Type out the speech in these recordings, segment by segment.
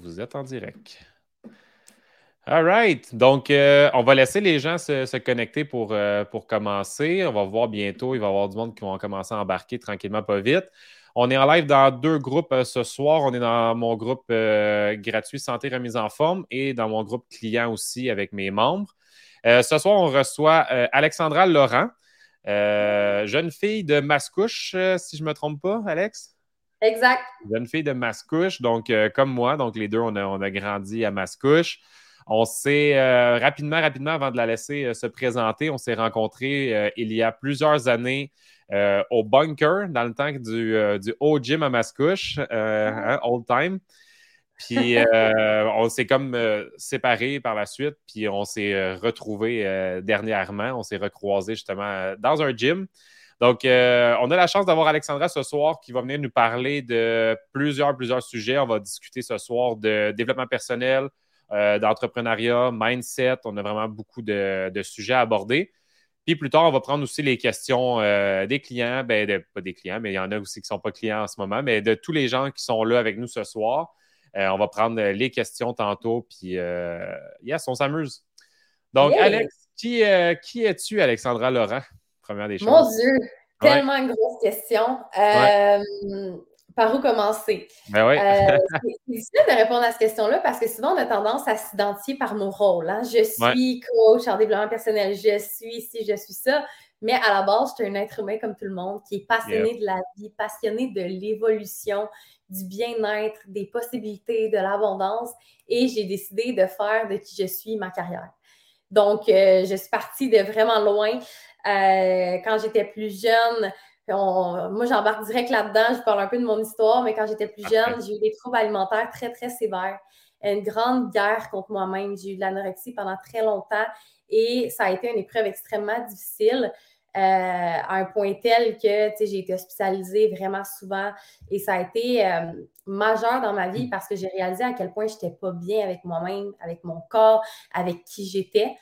Vous êtes en direct. All right. Donc, euh, on va laisser les gens se, connecter pour, euh, pour commencer. On va voir bientôt. Il va y avoir du monde qui va commencer à embarquer tranquillement, pas vite. On est en live dans deux groupes euh, ce soir. On est dans mon groupe gratuit Santé Remise en forme et dans mon groupe client aussi avec mes membres. ce soir, on reçoit Alexandra Laurent, jeune fille de Mascouche, si je ne me trompe pas, Alex? Exact. Jeune fille de Mascouche, donc comme moi, donc les deux, on a, on a grandi à Mascouche. On s'est euh, rapidement, rapidement, avant de la laisser euh, se présenter, on s'est rencontrés euh, il y a plusieurs années au bunker, dans le temps du, du haut gym à Mascouche, hein, old time. Puis on s'est comme séparés par la suite, puis on s'est retrouvés dernièrement. On s'est recroisés justement dans un gym. Donc, on a la chance d'avoir Alexandra ce soir qui va venir nous parler de plusieurs, plusieurs sujets. On va discuter ce soir de développement personnel, euh, d'entrepreneuriat, mindset. On a vraiment beaucoup de, sujets à aborder. Puis plus tard, on va prendre aussi les questions euh, des clients, ben, pas des clients, mais il y en a aussi qui ne sont pas clients en ce moment, mais de tous les gens qui sont là avec nous ce soir. Euh, on va prendre les questions tantôt, puis yes, on s'amuse. Donc, Alex, qui, qui es-tu, Alexandra Laurent? Première des choses. Mon Dieu, tellement une grosse question par où commencer? Ben euh, c'est difficile de répondre à cette question-là parce que souvent, on a tendance à s'identifier par nos rôles. Hein. Je suis coach en développement personnel, je suis ci, je suis ça. Mais à la base, je suis un être humain comme tout le monde qui est passionné de la vie, passionné de l'évolution, du bien-être, des possibilités, de l'abondance. Et j'ai décidé de faire de qui je suis ma carrière. Donc, euh, je suis partie de vraiment loin. Euh, quand j'étais plus jeune, moi, j'embarque direct là-dedans. Je parle un peu de mon histoire, mais quand j'étais plus jeune, j'ai eu des troubles alimentaires très, très sévères. Une grande guerre contre moi-même. J'ai eu de l'anorexie pendant très longtemps et ça a été une épreuve extrêmement difficile. Euh, à un point tel que j'ai été hospitalisée vraiment souvent et ça a été euh, majeur dans ma vie parce que j'ai réalisé à quel point je n'étais pas bien avec moi-même, avec mon corps, avec qui j'étais.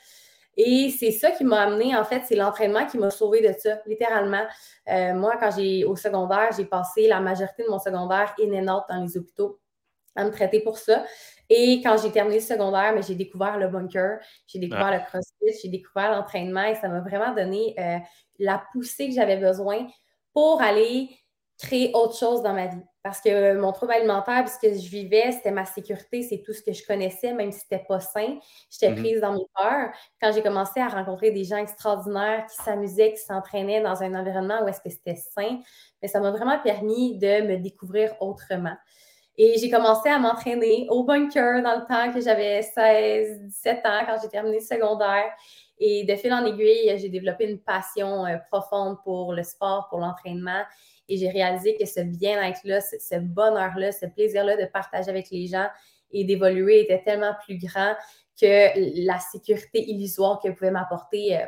Et c'est ça qui m'a amené, en fait, c'est l'entraînement qui m'a sauvé de ça, littéralement. Euh, moi, quand j'ai au secondaire, j'ai passé la majorité de mon secondaire in and out dans les hôpitaux à me traiter pour ça. Et quand j'ai terminé le secondaire, mais j'ai découvert le bunker, j'ai découvert le crossfit, j'ai découvert l'entraînement et ça m'a vraiment donné euh, la poussée que j'avais besoin pour aller créer autre chose dans ma vie. Parce que mon trouble alimentaire, ce que je vivais, c'était ma sécurité, c'est tout ce que je connaissais, même si c'était pas sain. J'étais mhm. prise dans mes peurs. Quand j'ai commencé à rencontrer des gens extraordinaires qui s'amusaient, qui s'entraînaient dans un environnement où est-ce que c'était sain, mais ça m'a vraiment permis de me découvrir autrement. Et j'ai commencé à m'entraîner au bunker dans le temps que j'avais 16, 17 ans, quand j'ai terminé le secondaire. Et de fil en aiguille, j'ai développé une passion euh, profonde pour le sport, pour l'entraînement. Et j'ai réalisé que ce bien-être-là, ce, bonheur-là, ce plaisir-là de partager avec les gens et d'évoluer était tellement plus grand que la sécurité illusoire que pouvaient m'apporter euh,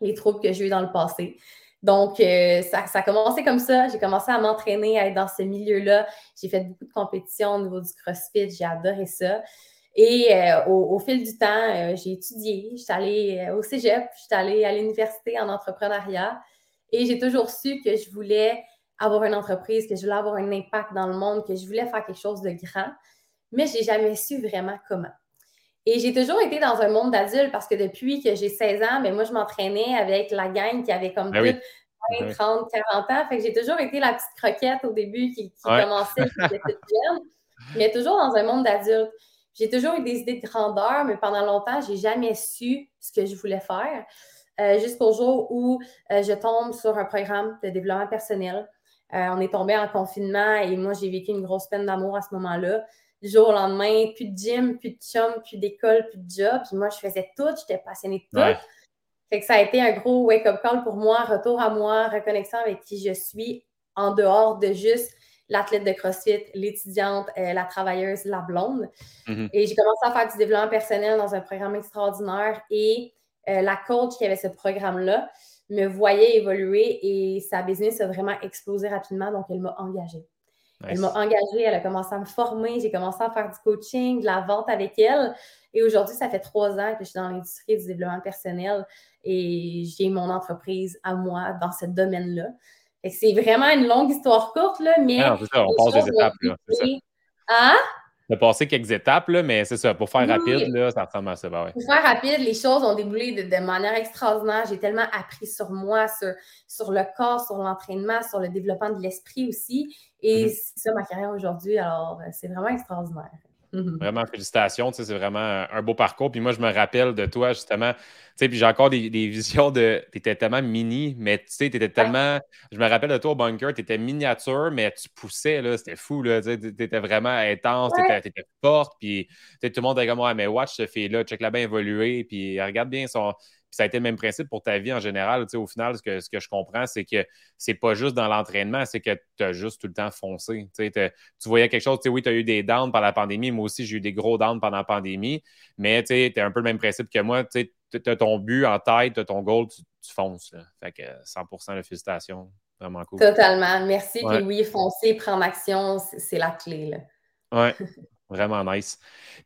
les troubles que j'ai eu dans le passé. Donc, euh, ça, a commencé comme ça. J'ai commencé à m'entraîner, à être dans ce milieu-là. J'ai fait beaucoup de compétitions au niveau du CrossFit. J'ai adoré ça. Et euh, au, fil du temps, j'ai étudié. Je suis allée au cégep, je suis allée à l'université en entrepreneuriat. Et j'ai toujours su que je voulais avoir une entreprise, que je voulais avoir un impact dans le monde, que je voulais faire quelque chose de grand, mais je n'ai jamais su vraiment comment. Et j'ai toujours été dans un monde d'adultes parce que depuis que j'ai 16 ans, mais ben, moi, je m'entraînais avec la gang qui avait comme 20, 30, 40 ans. Fait que j'ai toujours été la petite croquette au début qui, commençait, qui était toute jeune, mais toujours dans un monde d'adultes. J'ai toujours eu des idées de grandeur, mais pendant longtemps, je n'ai jamais su ce que je voulais faire. Euh, jusqu'au jour où euh, je tombe sur un programme de développement personnel euh, on est tombé en confinement et moi, j'ai vécu une grosse peine d'amour à ce moment-là. Du jour au lendemain, plus de gym, plus de chum, plus d'école, plus de job. Puis moi, je faisais tout, j'étais passionnée de tout. Fait que ça a été un gros wake-up call pour moi, retour à moi, reconnexion avec qui je suis en dehors de juste l'athlète de CrossFit, l'étudiante, euh, la travailleuse, la blonde. Mm-hmm. Et j'ai commencé à faire du développement personnel dans un programme extraordinaire et euh, la coach qui avait ce programme-là, me voyait évoluer et sa business a vraiment explosé rapidement, donc elle m'a engagée. Elle m'a engagée, elle a commencé à me former, j'ai commencé à faire du coaching, de la vente avec elle. Et aujourd'hui, ça fait trois ans que je suis dans l'industrie du développement personnel et j'ai mon entreprise à moi dans ce domaine-là. C'est vraiment une longue histoire courte, là, mais. Non, c'est ça, on passe des étapes. Là, Hein? De passer quelques étapes, là, mais c'est ça, pour faire rapide, là, ça ressemble à ça. Ben pour faire rapide, les choses ont déboulé de, manière extraordinaire. J'ai tellement appris sur moi, sur, sur le corps, sur l'entraînement, sur le développement de l'esprit aussi. Et mm-hmm. c'est ça ma carrière aujourd'hui. Alors, euh, c'est vraiment extraordinaire. Mhm. Vraiment, félicitations. C'est vraiment un beau parcours. Puis moi, je me rappelle de toi, justement. Puis j'ai encore des, visions de. Tu étais tellement mini, mais tu sais, tu étais tellement. Je me rappelle de toi au bunker, tu étais miniature, mais tu poussais, là. C'était fou, là. Tu étais vraiment intense, tu étais, forte. Puis tout le monde était comme, ouais, mais watch ce fait-là, check la bien évoluer. Puis regarde bien son ça a été le même principe pour ta vie en général. Au final, ce que, ce que je comprends, c'est que c'est pas juste dans l'entraînement, c'est que tu as juste tout le temps foncé. Tu voyais quelque chose, oui, tu as eu des downs pendant la pandémie. Moi aussi, j'ai eu des gros downs pendant la pandémie. Mais tu es un peu le même principe que moi. Tu as ton but en tête, tu as ton goal, tu, fonces. Fait que 100% de félicitations. Vraiment cool. Totalement. Merci. Puis oui, foncer, prendre action, c'est la clé. Oui. Vraiment nice.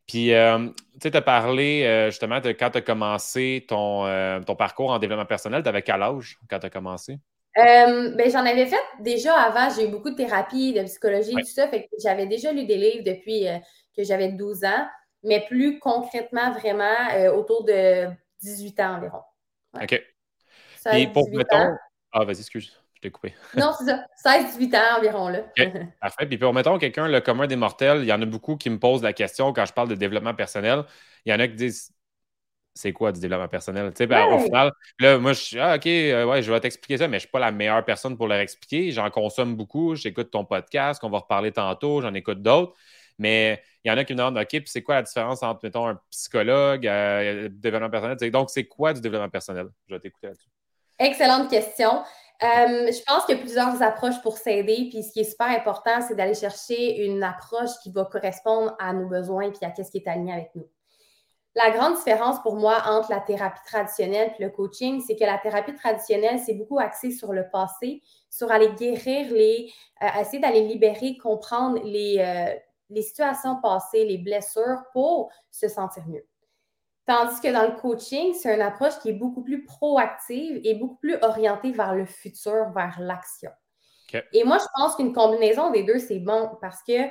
Puis, euh, tu sais, tu as parlé euh, justement de quand tu as commencé ton, euh, ton, parcours en développement personnel. Tu avais quel âge quand tu as commencé? ben, j'en avais fait déjà avant. J'ai eu beaucoup de thérapie, de psychologie, tout ça. Fait que j'avais déjà lu des livres depuis que j'avais 12 ans, mais plus concrètement, vraiment, autour de 18 ans environ. OK. Et pour, mettons... Ah, vas-y, excuse. Je t'ai coupé. non, c'est ça. 16-18 ans environ. Là. Parfait. Puis, pour mettons quelqu'un, le commun des mortels, il y en a beaucoup qui me posent la question quand je parle de développement personnel. Il y en a qui disent c'est quoi du développement personnel? Tu sais, ben, Au final, là, moi, je suis ah, OK, euh, ouais, je vais t'expliquer ça, mais je ne suis pas la meilleure personne pour leur expliquer. J'en consomme beaucoup. J'écoute ton podcast, qu'on va reparler tantôt. J'en écoute d'autres. Mais il y en a qui me demandent OK, puis c'est quoi la différence entre, mettons, un psychologue, euh, développement personnel? Donc, c'est quoi du développement personnel? Je vais t'écouter là-dessus. Excellente question. Euh, je pense qu'il y a plusieurs approches pour s'aider. Puis ce qui est super important, c'est d'aller chercher une approche qui va correspondre à nos besoins puis à ce qui est aligné avec nous. La grande différence pour moi entre la thérapie traditionnelle et le coaching, c'est que la thérapie traditionnelle, c'est beaucoup axé sur le passé, sur aller guérir les, euh, essayer d'aller libérer, comprendre euh, les situations passées, les blessures pour se sentir mieux. Tandis que dans le coaching, c'est une approche qui est beaucoup plus proactive et beaucoup plus orientée vers le futur, vers l'action. Et moi, je pense qu'une combinaison des deux, c'est bon parce que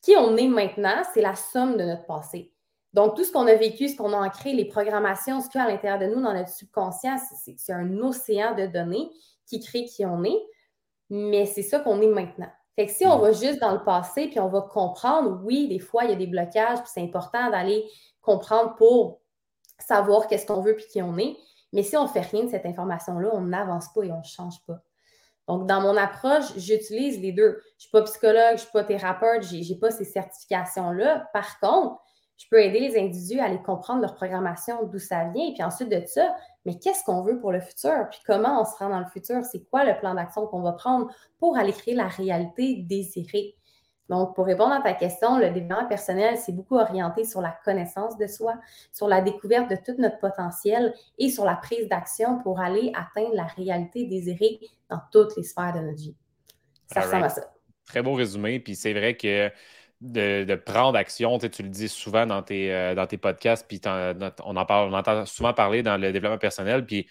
qui on est maintenant, c'est la somme de notre passé. Donc, tout ce qu'on a vécu, ce qu'on a ancré, les programmations, ce qu'il y a à l'intérieur de nous, dans notre subconscient, c'est un océan de données qui crée qui on est, mais c'est ça qu'on est maintenant. Fait que si on mm. va juste dans le passé, puis on va comprendre, oui, des fois, il y a des blocages, puis c'est important d'aller comprendre pour savoir qu'est-ce qu'on veut puis qui on est. Mais si on ne fait rien de cette information-là, on n'avance pas et on ne change pas. Donc, dans mon approche, j'utilise les deux. Je ne suis pas psychologue, je ne suis pas thérapeute, je n'ai pas ces certifications-là. Par contre, je peux aider les individus à aller comprendre leur programmation, d'où ça vient, et puis ensuite de ça, mais qu'est-ce qu'on veut pour le futur, puis comment on se rend dans le futur, c'est quoi le plan d'action qu'on va prendre pour aller créer la réalité désirée? Donc, pour répondre à ta question, le développement personnel, c'est beaucoup orienté sur la connaissance de soi, sur la découverte de tout notre potentiel et sur la prise d'action pour aller atteindre la réalité désirée dans toutes les sphères de notre vie. Ça ressemble à ça. Très beau résumé. Puis c'est vrai que de, prendre action, tu, le dis souvent dans tes, euh, dans tes podcasts, puis on en parle, on entend souvent parler dans le développement personnel. Puis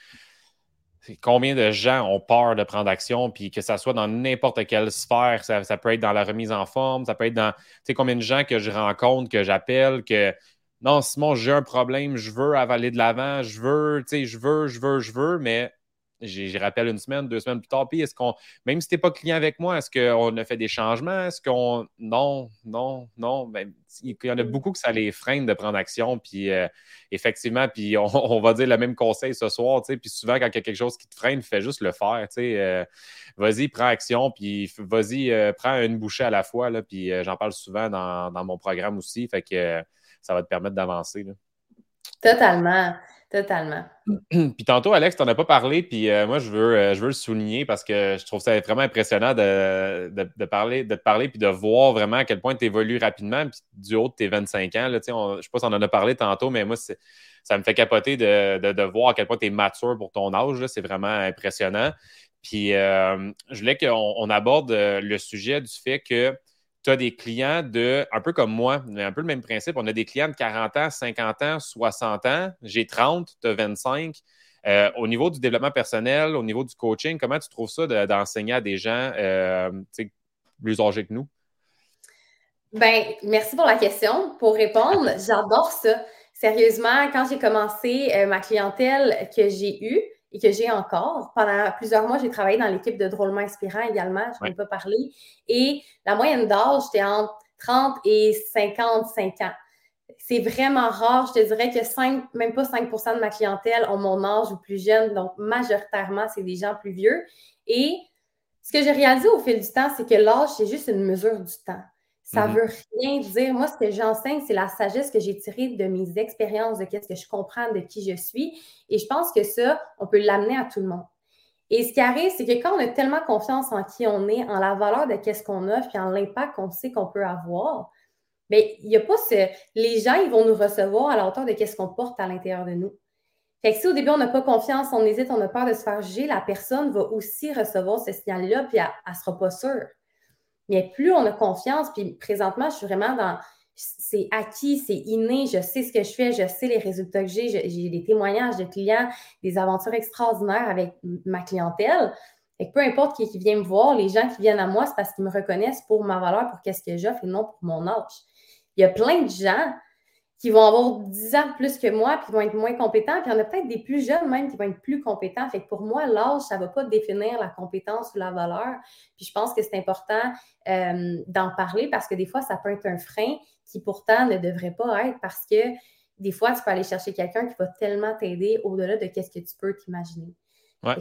combien de gens ont peur de prendre action, puis que ça soit dans n'importe quelle sphère, ça, peut être dans la remise en forme, ça peut être dans, tu sais, combien de gens que je rencontre, que j'appelle, que non, Simon, j'ai un problème, je veux avaler de l'avant, je veux, tu sais, je veux, je veux, je veux, mais j'y rappelle une semaine, deux semaines plus tard, puis est-ce qu'on, même si tu n'es pas client avec moi, est-ce qu'on a fait des changements? Est-ce qu'on. Non, non, non. Ben, il y en a beaucoup que ça les freine de prendre action, puis euh, effectivement, puis on, va dire le même conseil ce soir, puis souvent, quand il y a quelque chose qui te freine, fais juste le faire. Euh, vas-y, prends action, puis vas-y, euh, prends une bouchée à la fois, là, puis j'en parle souvent dans, dans, mon programme aussi, fait que ça va te permettre d'avancer. Totalement. Totalement. puis tantôt, Alex, tu n'en as pas parlé, puis euh, moi, je veux, euh, je veux le souligner parce que je trouve ça vraiment impressionnant de, de, parler, de te parler puis de voir vraiment à quel point tu évolues rapidement, puis du haut de tes 25 ans. Là, je ne sais pas si on en a parlé tantôt, mais moi, ça me fait capoter de, de, voir à quel point tu es mature pour ton âge. C'est vraiment impressionnant. Puis euh, je voulais qu'on aborde le sujet du fait que tu as des clients de, un peu comme moi, mais un peu le même principe. On a des clients de 40 ans, 50 ans, 60 ans. J'ai 30, tu as 25. au niveau du développement personnel, au niveau du coaching, comment tu trouves ça d'enseigner à des gens euh, plus âgés que nous? Ben, merci pour la question. Pour répondre, j'adore ça. Sérieusement, quand j'ai commencé euh, ma clientèle que j'ai eue et que j'ai encore, pendant plusieurs mois, j'ai travaillé dans l'équipe de Drôlement Inspirant également, je ne pas parler. Et la moyenne d'âge, j'étais entre 30 et 55 ans. C'est vraiment rare. Je te dirais que 5, même pas 5% de ma clientèle ont mon âge ou plus jeune. Donc, majoritairement, c'est des gens plus vieux. Et ce que j'ai réalisé au fil du temps, c'est que l'âge, c'est juste une mesure du temps. Ça ne mm-hmm. veut rien dire. Moi, ce que j'enseigne, c'est la sagesse que j'ai tirée de mes expériences, de ce que je comprends, de qui je suis. Et je pense que ça, on peut l'amener à tout le monde. Et ce qui arrive, c'est que quand on a tellement confiance en qui on est, en la valeur de qu'est-ce qu'on offre, puis en l'impact qu'on sait qu'on peut avoir, bien, il n'y a pas ce. Les gens, ils vont nous recevoir à la hauteur de qu'est-ce qu'on porte à l'intérieur de nous. Fait que si au début, on n'a pas confiance, on hésite, on a peur de se faire juger, la personne va aussi recevoir ce signal-là, puis elle ne sera pas sûre. Mais plus on a confiance, puis présentement, je suis vraiment dans c'est acquis, c'est inné, je sais ce que je fais, je sais les résultats que j'ai, j'ai des témoignages de clients, des aventures extraordinaires avec ma clientèle. Et peu importe qui, vient me voir, les gens qui viennent à moi, c'est parce qu'ils me reconnaissent pour ma valeur, pour qu'est-ce que j'offre et non pour mon âge. Il y a plein de gens qui vont avoir 10 ans plus que moi, puis qui vont être moins compétents. Puis il y en a peut-être des plus jeunes même qui vont être plus compétents. Fait que pour moi, l'âge, ça ne va pas définir la compétence ou la valeur. Puis je pense que c'est important euh, d'en parler parce que des fois, ça peut être un frein qui pourtant ne devrait pas être parce que des fois, tu peux aller chercher quelqu'un qui va tellement t'aider au-delà de ce que tu peux t'imaginer.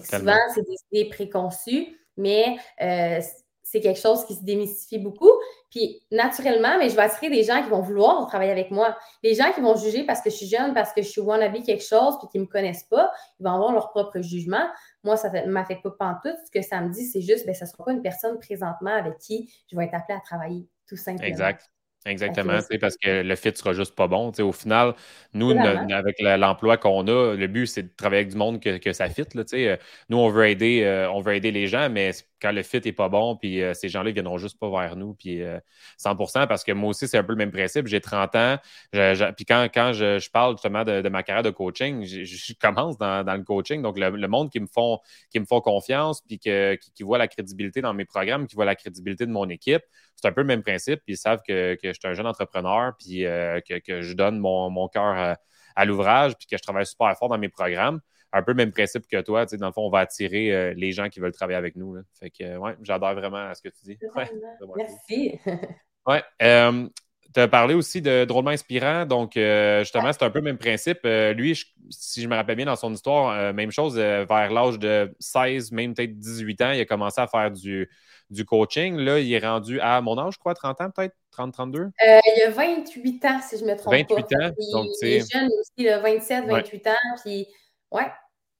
souvent, c'est des idées préconçues, mais euh, c'est quelque chose qui se démystifie beaucoup. Puis naturellement, mais je vais attirer des gens qui vont vouloir travailler avec moi. Les gens qui vont juger parce que je suis jeune, parce que je suis wannabe quelque chose, puis qui ne me connaissent pas, ils vont avoir leur propre jugement. Moi, ça ne m'affecte pas pantoute. Ce que ça me dit, c'est juste, ben, ça ne sera pas une personne présentement avec qui je vais être appelée à travailler, tout simplement. Exact. Exactement, parce que le fit sera juste pas bon. au final, nous, avec l'emploi qu'on a, le but, c'est de travailler avec du monde que, que ça fit. Là, nous, on veut aider, euh, on veut aider les gens, mais quand le fit n'est pas bon, puis euh, ces gens-là ne viendront juste pas vers nous, puis 100% euh, parce que moi aussi, c'est un peu le même principe. J'ai 30 ans, puis quand, quand je, parle justement de, ma carrière de coaching, je, commence dans, le coaching. Donc, le, monde qui me font, qui me font confiance, puis que, qui, voit la crédibilité dans mes programmes, qui voit la crédibilité de mon équipe, c'est un peu le même principe, puis ils savent que, je suis un jeune entrepreneur, puis euh, que, je donne mon, mon cœur à l'ouvrage, puis que je travaille super fort dans mes programmes un peu le même principe que toi. Dans le fond, on va attirer euh, les gens qui veulent travailler avec nous. Fait que, ouais, j'adore vraiment ce que tu dis. Merci. ouais. Euh, tu as parlé aussi de drôlement inspirant. Donc, euh, justement, c'est un peu le même principe. lui, si je me rappelle bien dans son histoire, même chose, vers l'âge de 16, même peut-être 18 ans, il a commencé à faire du, du coaching. Là, il est rendu à mon âge, je crois, 30 ans peut-être, 30, 32? il a 28 ans, si je me trompe 28 pas. ans. donc, il est jeune aussi, il a 27, 28 ans. Puis, ouais,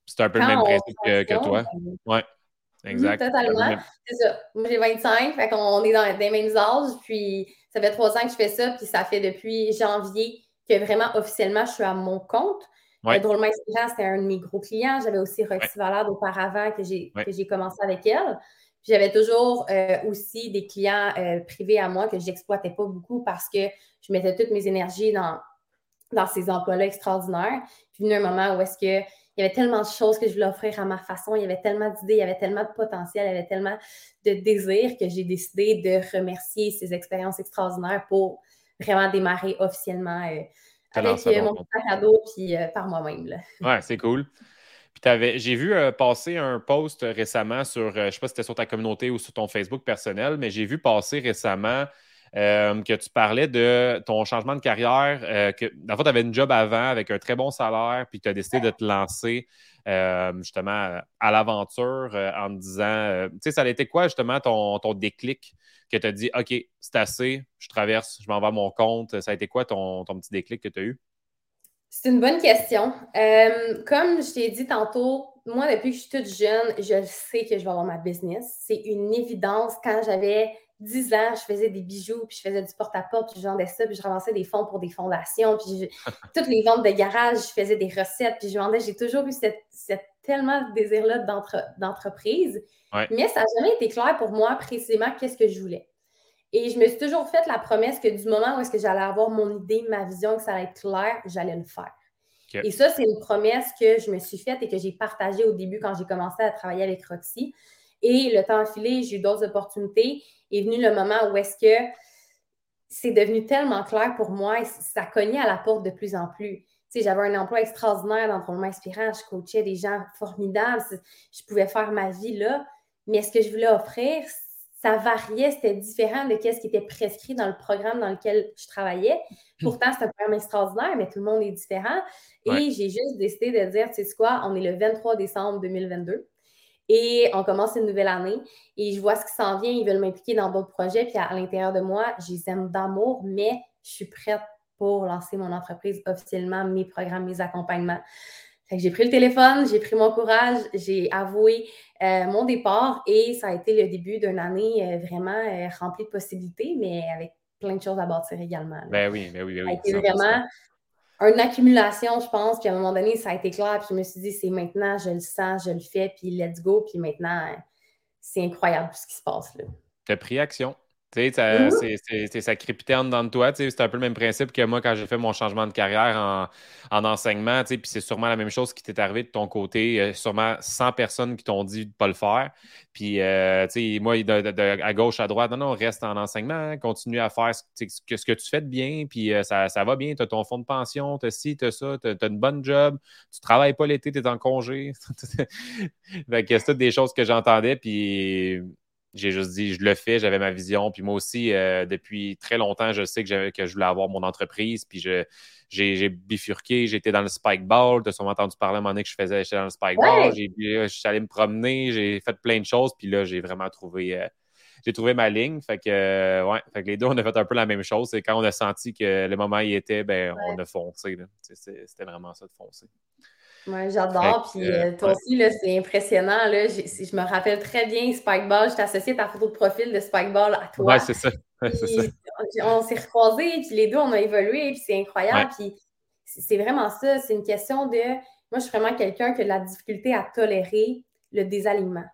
c'est un peu le même principe que, toi. Oui, exact. totalement. C'est ça. Moi, j'ai 25, fait qu'on est dans les mêmes âges. Puis, ça fait trois ans que je fais ça. Puis, ça fait depuis janvier que vraiment, officiellement, je suis à mon compte. Ouais. Drôlement inspirant, c'était un de mes gros clients. J'avais aussi Roxy Valade auparavant que j'ai commencé avec elle. J'avais toujours euh, aussi des clients euh, privés à moi que je n'exploitais pas beaucoup parce que je mettais toutes mes énergies dans, dans ces emplois-là extraordinaires. Puis venu un moment où est-ce que il y avait tellement de choses que je voulais offrir à ma façon, il y avait tellement d'idées, il y avait tellement de potentiel, il y avait tellement de désirs que j'ai décidé de remercier ces expériences extraordinaires pour vraiment démarrer officiellement euh, avec euh, mon sac à dos puis euh, par moi-même. Ouais, c'est cool. Puis j'ai vu passer un post récemment sur, je ne sais pas si c'était sur ta communauté ou sur ton Facebook personnel, mais j'ai vu passer récemment euh, que tu parlais de ton changement de carrière, euh, que dans tu avais une job avant avec un très bon salaire, puis tu as décidé de te lancer euh, justement à l'aventure en te disant, tu sais, ça a été quoi justement ton, ton déclic que tu as dit, OK, c'est assez, je traverse, je m'en vais à mon compte. Ça a été quoi ton, ton petit déclic que tu as eu? C'est une bonne question. comme je t'ai dit tantôt, moi, depuis que je suis toute jeune, je sais que je vais avoir ma business. C'est une évidence. Quand j'avais 10 ans, je faisais des bijoux, puis je faisais du porte-à-porte, puis je vendais ça, puis je ramassais des fonds pour des fondations, puis toutes les ventes de garage, je faisais des recettes, puis je vendais. J'ai toujours eu cette, tellement désir-là d'entreprise, mais ça n'a jamais été clair pour moi précisément qu'est-ce que je voulais. Et je me suis toujours fait la promesse que du moment où est-ce que j'allais avoir mon idée, ma vision, que ça allait être clair, j'allais le faire. Et ça, c'est une promesse que je me suis faite et que j'ai partagée au début quand j'ai commencé à travailler avec Roxy. Et le temps a filé, j'ai eu d'autres opportunités. Est venu le moment où est-ce que c'est devenu tellement clair pour moi et ça cognait à la porte de plus en plus. J'avais un emploi extraordinaire d'entraînement inspirant, je coachais des gens formidables, je pouvais faire ma vie là, mais ce que je voulais offrir, ça variait, c'était différent de ce qui était prescrit dans le programme dans lequel je travaillais. Hmm. Pourtant, c'est un programme extraordinaire, mais tout le monde est différent. Et j'ai juste décidé de dire, tu sais quoi, on est le 23 décembre 2022 et on commence une nouvelle année et je vois ce qui s'en vient, ils veulent m'impliquer dans d'autres projets, puis à, l'intérieur de moi, je les aime d'amour, mais je suis prête pour lancer mon entreprise officiellement, mes programmes, mes accompagnements. j'ai pris le téléphone, j'ai pris mon courage, j'ai avoué euh, mon départ et ça a été le début d'une année euh, vraiment euh, remplie de possibilités, mais avec plein de choses à bâtir également. Ben oui, ben oui, ben oui. Ça a été vraiment une accumulation, je pense, puis à un moment donné, ça a été clair, puis je me suis dit, c'est maintenant, je le sens, je le fais, puis let's go, puis maintenant, c'est incroyable ce qui se passe là. Tu as pris action? Tu sais, ça, mmh ça en dedans de toi. C'est un peu le même principe que moi quand j'ai fait mon changement de carrière en, en enseignement. Puis c'est sûrement la même chose qui t'est arrivé de ton côté. Euh, sûrement 100 personnes qui t'ont dit de ne pas le faire. Puis, euh, tu sais, moi, à gauche, à droite, non, non, reste en enseignement, hein, continue à faire ce que, ce que tu fais de bien. Puis euh, ça, ça, va bien. Tu as ton fonds de pension, tu as ci, tu as ça, tu as, une bonne job. Tu travailles pas l'été, tu es en congé. c'est toutes des choses que j'entendais. Puis j'ai juste dit, je le fais, j'avais ma vision. Puis moi aussi, euh, depuis très longtemps, je sais que, que je voulais avoir mon entreprise. Puis j'ai bifurqué, j'étais dans le spike ball. Tu as sûrement entendu parler à un moment donné que je faisais, j'étais dans le spike ball. Je suis allé me promener, j'ai fait plein de choses. Puis là, j'ai vraiment trouvé, euh, j'ai trouvé ma ligne. Fait que, euh, ouais, fait que les deux, on a fait un peu la même chose. C'est quand on a senti que le moment y était, ben, on a foncé. C'était vraiment ça de foncer. Moi, j'adore. Puis euh, euh, toi aussi, c'est impressionnant. Là. Je, me rappelle très bien Spikeball. Je t'ai associé ta photo de profil de Spikeball à toi. Oui, c'est ça. On, s'est recroisés, puis les deux, on a évolué, puis c'est incroyable. Puis c'est vraiment ça. C'est une question de. Moi, je suis vraiment quelqu'un qui a de la difficulté à tolérer le désalignement.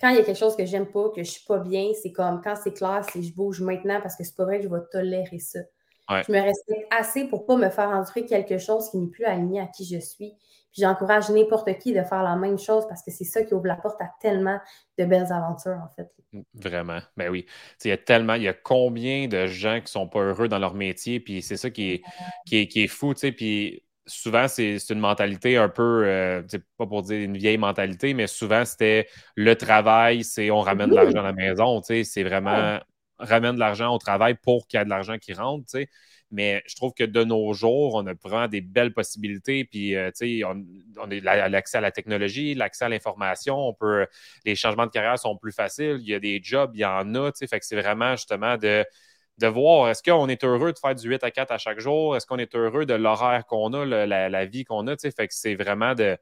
Quand il y a quelque chose que j'aime pas, que je suis pas bien, c'est comme quand c'est clair, c'est je bouge maintenant parce que c'est pas vrai que je vais tolérer ça. Je me respecte assez pour pas me faire entrer quelque chose qui n'est plus aligné à qui je suis j'encourage n'importe qui de faire la même chose parce que c'est ça qui ouvre la porte à tellement de belles aventures, en fait. Mm, vraiment. Ben oui. Il y a tellement, il y a combien de gens qui sont pas heureux dans leur métier, puis c'est ça qui est, qui est, qui est fou, tu sais. Puis souvent, c'est une mentalité un peu, euh, pas pour dire une vieille mentalité, mais souvent, c'était le travail, c'est on ramène de l'argent à la maison. C'est vraiment ramène de l'argent au travail pour qu'il y ait de l'argent qui rentre, tu sais. Mais je trouve que de nos jours, on a vraiment des belles possibilités. Puis, euh, tu sais, on, a l'accès à la technologie, l'accès à l'information. On peut, les changements de carrière sont plus faciles. Il y a des jobs, il y en a. Tu sais, fait que c'est vraiment justement de, de voir est-ce qu'on est heureux de faire du 8 à 4 à chaque jour? Est-ce qu'on est heureux de l'horaire qu'on a, la, vie qu'on a? Tu sais, fait que c'est vraiment de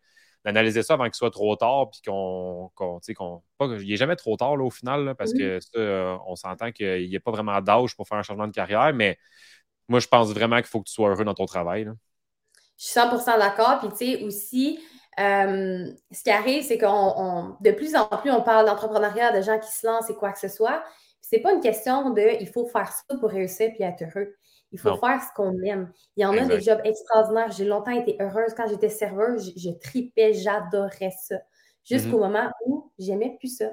d'analyser ça avant qu'il soit trop tard, puis qu'on, qu'on, qu'on il n'est jamais trop tard là, au final, parce que ça, euh, on s'entend qu'il n'y a pas vraiment d'âge pour faire un changement de carrière, mais moi, je pense vraiment qu'il faut que tu sois heureux dans ton travail. Je suis 100% d'accord. Puis, tu sais, aussi, euh, ce qui arrive, c'est qu'on, de plus en plus, on parle d'entrepreneuriat, de gens qui se lancent et quoi que ce soit. C'est pas une question de il faut faire ça pour réussir puis être heureux. Il faut faire ce qu'on aime. Il y en a des jobs extraordinaires. J'ai longtemps été heureuse quand j'étais serveuse. Je, tripais, j'adorais ça. Jusqu'au mm-hmm. moment où j'aimais plus ça.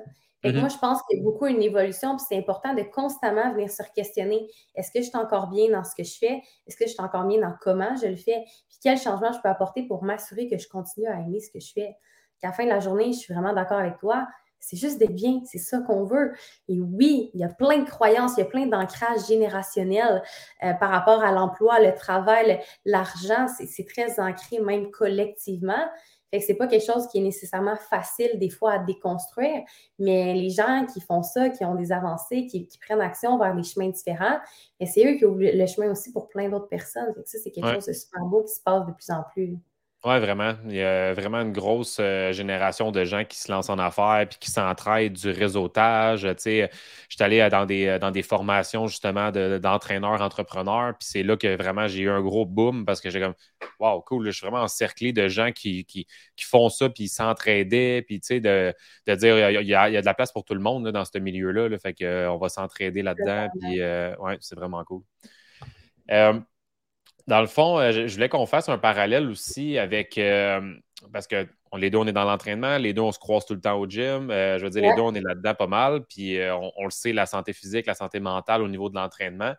Et moi, mm-hmm. je pense qu'il y a beaucoup une évolution, puis c'est important de constamment venir se questionner. Est-ce que je suis encore bien dans ce que je fais? Est-ce que je suis encore bien dans comment je le fais? Puis quel changement je peux apporter pour m'assurer que je continue à aimer ce que je fais? Qu'à la fin de la journée, je suis vraiment d'accord avec toi. C'est juste d'être bien, c'est ça qu'on veut. Et oui, il y a plein de croyances, il y a plein d'ancrages générationnels euh, par rapport à l'emploi, le travail, l'argent. C'est très ancré même collectivement. Fait que c'est pas quelque chose qui est nécessairement facile des fois à déconstruire, mais les gens qui font ça, qui ont des avancées, qui, prennent action vers des chemins différents, c'est eux qui ouvrent le chemin aussi pour plein d'autres personnes. Fait que ça, c'est quelque chose de super beau qui se passe de plus en plus. Oui, vraiment. Il y a vraiment une grosse euh, génération de gens qui se lancent en affaires puis qui s'entraident du réseautage. Tu sais, je suis allé dans des, dans des formations justement d'entraîneurs, entrepreneurs, puis c'est là que vraiment j'ai eu un gros boom parce que j'ai comme Wow, cool, je suis vraiment encerclé de gens qui, qui, font ça, puis ils s'entraidaient, puis tu sais, de, dire il y, a, de la place pour tout le monde dans ce milieu-là. Là, fait qu'on euh, va s'entraider là-dedans, puis euh, ouais, c'est vraiment cool. Dans le fond, euh, je, voulais qu'on fasse un parallèle aussi avec. Euh, parce que les deux, on est dans l'entraînement, les deux, on se croise tout le temps au gym. Euh, je veux dire, les deux, on est là-dedans pas mal. Puis on, le sait, la santé physique, la santé mentale au niveau de l'entraînement.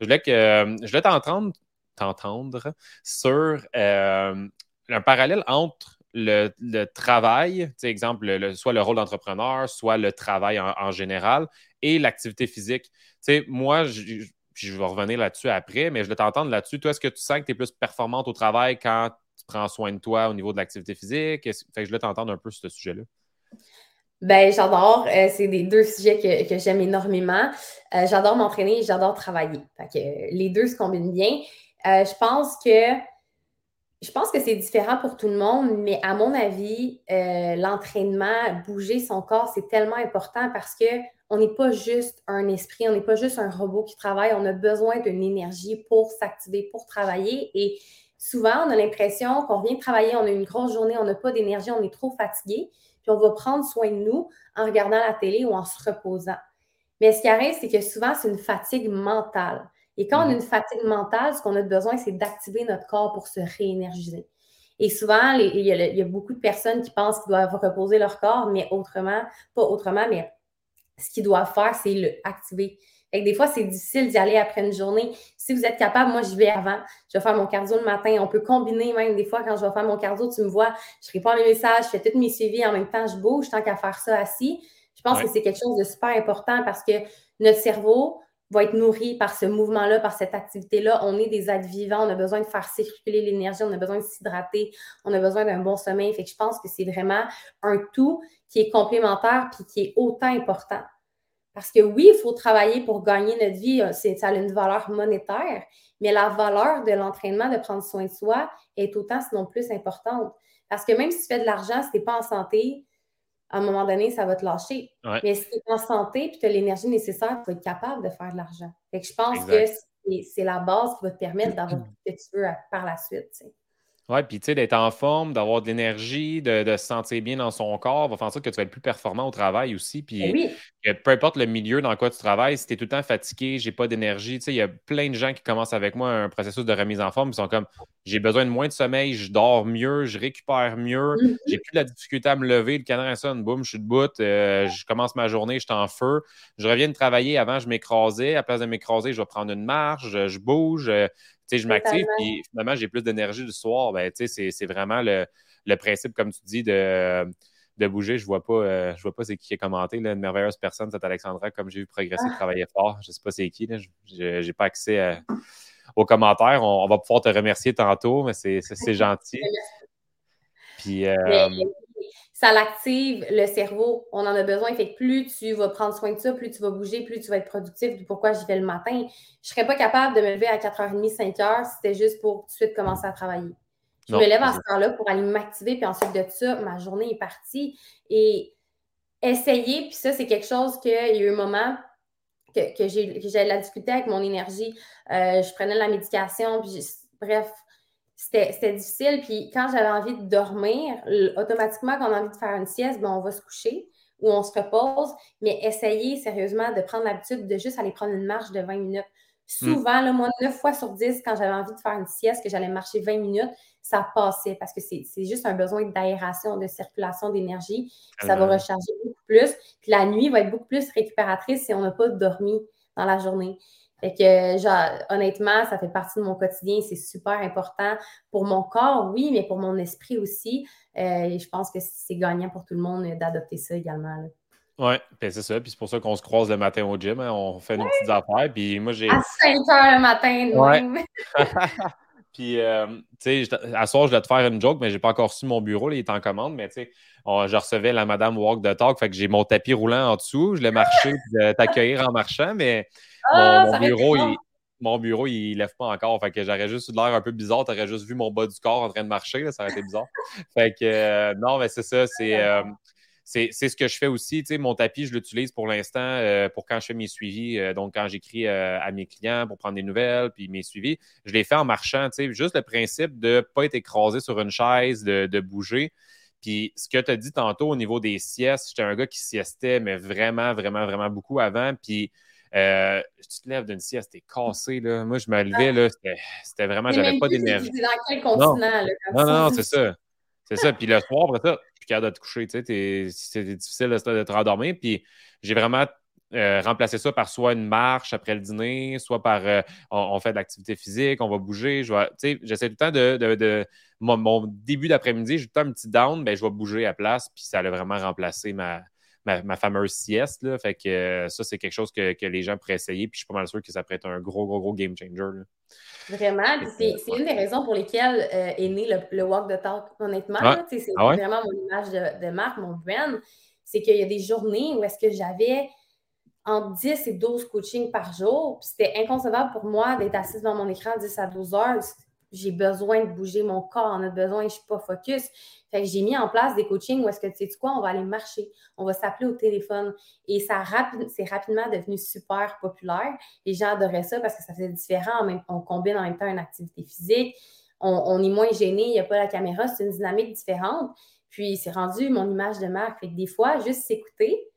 je voulais, que, je voulais t'entendre, t'entendre sur un parallèle entre le, le travail, exemple, le, soit le rôle d'entrepreneur, soit le travail en, général, et l'activité physique. sais, moi, je, je vais revenir là-dessus après, mais je vais t'entendre là-dessus. Toi, est-ce que tu sens que tu es plus performante au travail quand tu prends soin de toi au niveau de l'activité physique? Fait que je vais t'entendre un peu sur ce sujet-là. Ben, j'adore. Euh, c'est des deux sujets que, j'aime énormément. Euh, j'adore m'entraîner et j'adore travailler. Fait que, euh, les deux se combinent bien. je pense que je pense que c'est différent pour tout le monde, mais à mon avis, l'entraînement, bouger son corps, c'est tellement important parce que on n'est pas juste un esprit, on n'est pas juste un robot qui travaille, on a besoin d'une énergie pour s'activer, pour travailler. Et souvent, on a l'impression qu'on vient travailler, on a une grosse journée, on n'a pas d'énergie, on est trop fatigué, puis on va prendre soin de nous en regardant la télé ou en se reposant. Mais ce qui arrive, c'est que souvent, c'est une fatigue mentale. Et quand on a mhm. une fatigue mentale, ce qu'on a besoin, c'est d'activer notre corps pour se réénergiser. Et souvent, il, y y a, beaucoup de personnes qui pensent qu'ils doivent reposer leur corps, mais autrement, pas autrement, mais ce qu'ils doivent faire, c'est le activer. des fois, c'est difficile d'y aller après une journée. Si vous êtes capable, moi, je vais avant. Je vais faire mon cardio le matin. On peut combiner même des fois quand je vais faire mon cardio, tu me vois, je réponds à mes messages, je fais tous mes suivis en même temps, je bouge tant qu'à faire ça assis. Je pense que c'est quelque chose de super important parce que notre cerveau va être nourri par ce mouvement-là, par cette activité-là. On est des êtres vivants, on a besoin de faire circuler l'énergie, on a besoin de s'hydrater, on a besoin d'un bon sommeil. Fait que je pense que c'est vraiment un tout qui est complémentaire puis qui est autant important. Parce que oui, il faut travailler pour gagner notre vie, euh, ça a une valeur monétaire, mais la valeur de l'entraînement, de prendre soin de soi, est autant, sinon plus importante. Parce que même si tu fais de l'argent, si tu n'es pas en santé, à un moment donné, ça va te lâcher. Mais si tu es en santé et tu as l'énergie nécessaire pour être capable de faire de l'argent. je pense que c'est la base qui va te permettre d'avoir tout ce que tu veux par la suite. Oui, puis tu sais, d'être en forme, d'avoir de l'énergie, de, se sentir bien dans son corps, va faire en sorte que tu vas être plus performant au travail aussi. Puis ben peu importe le milieu dans quoi tu travailles, si tu es tout le temps fatigué, j'ai pas d'énergie, tu sais, il y a plein de gens qui commencent avec moi un processus de remise en forme, ils sont comme j'ai besoin de moins de sommeil, je dors mieux, je récupère mieux, mm-hmm. j'ai plus de la difficulté à me lever, le canard sonne, boum, je suis debout, euh, je commence ma journée, je suis en feu. Je reviens de travailler, avant je m'écrasais, à la place de m'écraser, je vais prendre une marche, je, bouge. Euh, je m'active, puis finalement, j'ai plus d'énergie le soir. Ben, c'est vraiment le, principe, comme tu dis, de, de bouger. Je vois pas, euh, je vois pas c'est qui a commenté. Là, une merveilleuse personne, cette Alexandra, comme j'ai vu progresser, ah. travailler fort. Je sais pas c'est qui. Je n'ai pas accès aux commentaires. On, va pouvoir te remercier tantôt, mais c'est gentil. Puis, euh, ça l'active le cerveau. On en a besoin. Fait que plus tu vas prendre soin de ça, plus tu vas bouger, plus tu vas être productif. Pourquoi j'y vais le matin? Je ne serais pas capable de me lever à 4h30, 5h si c'était juste pour tout de suite commencer à travailler. Je me lève à ce temps-là pour aller m'activer, puis ensuite de ça, ma journée est partie. Et essayer, puis ça, c'est quelque chose qu'il y a eu un moment que, que j'ai la difficulté avec mon énergie. Euh, je prenais la médication, puis bref, c'était difficile. Puis quand j'avais envie de dormir, automatiquement, quand on a envie de faire une sieste, ben, on va se coucher ou on se repose. Mais essayez sérieusement de prendre l'habitude de juste aller prendre une marche de 20 minutes. Hmm. Souvent, le moins 9 fois sur 10, quand j'avais envie de faire une sieste, que j'allais marcher 20 minutes, ça passait parce que c'est juste un besoin d'aération, de circulation d'énergie. Ça va recharger beaucoup plus. Puis la nuit va être beaucoup plus récupératrice si on n'a pas dormi dans la journée. Fait que, genre, honnêtement, ça fait partie de mon quotidien. C'est super important pour mon corps, oui, mais pour mon esprit aussi. Euh, et je pense que c'est gagnant pour tout le monde d'adopter ça également. Oui, ben, c'est ça. Puis c'est pour ça qu'on se croise le matin au gym. Hein. On fait nos petites affaires. Puis moi, j'ai. À 5 heures le matin, ouais. Puis, euh, tu sais, à soir, je vais te faire une joke, mais j'ai pas encore reçu mon bureau. il est en commande, mais tu sais, je recevais la madame Walk the Talk. Fait que j'ai mon tapis roulant en dessous. Je l'ai marché t'accueillir en marchant, mais ah, mon, bureau, il, mon bureau, il lève pas encore. Fait que j'aurais juste eu l'air un peu bizarre. Tu aurais juste vu mon bas du corps en train de marcher. ça aurait été bizarre. fait que euh, non, mais c'est ça. Euh, c'est. c'est ce que je fais aussi. Tu sais, mon tapis, je l'utilise pour l'instant euh, pour quand je fais mes suivis. donc, quand j'écris à mes clients pour prendre des nouvelles, puis mes suivis, je les fais en marchant. Tu sais, juste le principe de ne pas être écrasé sur une chaise, de, de bouger. Puis ce que tu as dit tantôt au niveau des siestes, j'étais un gars qui siestait, mais vraiment, vraiment, vraiment beaucoup avant. Puis euh, tu te lèves d'une sieste, t'es cassé. Là. Moi, je me levais, là, c'était vraiment, j'avais pas d'énergie. dans quel continent? Là, non, non, c'est ça. C'est ça. Puis le soir, après ça, je suis capable de te coucher. Tu sais, c'est difficile de te rendormir. Puis j'ai vraiment remplacer ça par soit une marche après le dîner, soit par on, fait de l'activité physique, on va bouger. J'essaie tout le temps de, mon, début d'après-midi, j'ai tout le temps un petit down, ben, je vais bouger à place, puis ça a vraiment remplacé ma, ma, fameuse sieste. Là. Fait que euh, ça, c'est quelque chose que, les gens pourraient essayer. Puis je suis pas mal sûr que ça pourrait être un gros, gros, gros game changer. Vraiment. C'est une des raisons pour lesquelles euh, est né le, walk the talk, honnêtement. C'est ah vraiment mon image de, marque, mon brand. C'est qu'il y a des journées où est-ce que j'avais entre 10 et 12 coachings par jour. Puis c'était inconcevable pour moi d'être assise devant mon écran 10 à 12 heures j'ai besoin de bouger mon corps, on a besoin, je suis pas focus. Fait que j'ai mis en place des coachings où est-ce que tu sais quoi, on va aller marcher, on va s'appeler au téléphone. Et ça c'est rapidement devenu super populaire. Les gens adoraient ça parce que ça faisait différent. On combine en même temps une activité physique. On, est moins gêné, il n'y a pas la caméra, c'est une dynamique différente. Puis c'est rendu mon image de marque. Fait que des fois, juste s'écouter,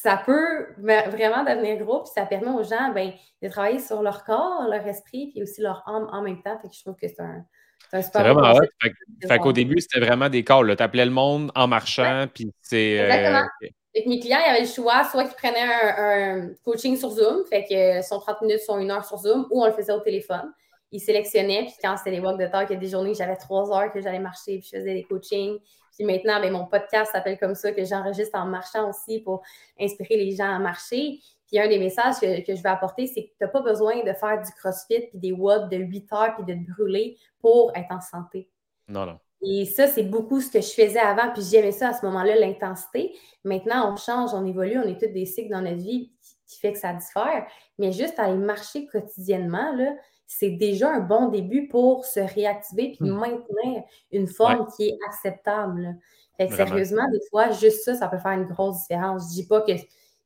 ça peut vraiment devenir gros, puis ça permet aux gens ben, de travailler sur leur corps, leur esprit, puis aussi leur âme en même temps. Fait que je trouve que c'est un, c'est vraiment hot. Fait, qu'au début, c'était vraiment des calls. Tu appelais le monde en marchant, puis c'est. Euh, Exactement. Mes clients, il y avait le choix, soit qu'ils prenaient un, coaching sur Zoom, fait que son 30 minutes, sont une heure sur Zoom, ou on le faisait au téléphone. Ils sélectionnaient, puis quand c'était les walks de talk, il y a des journées où j'avais trois heures que j'allais marcher, puis je faisais des coachings. Puis maintenant, ben, mon podcast s'appelle comme ça, que j'enregistre en marchant aussi pour inspirer les gens à marcher. Puis un des messages que, je vais apporter, c'est que tu n'as pas besoin de faire du crossfit puis des watts de 8 heures puis de te brûler pour être en santé. Non, non. Et ça, c'est beaucoup ce que je faisais avant, puis j'aimais ça à ce moment-là, l'intensité. Maintenant, on change, on évolue, on est tous des cycles dans notre vie qui fait que ça diffère. Mais juste aller marcher quotidiennement, là, c'est déjà un bon début pour se réactiver puis hmm. maintenir une forme qui est acceptable. Fait que sérieusement, des fois, juste ça, ça peut faire une grosse différence. Je dis pas que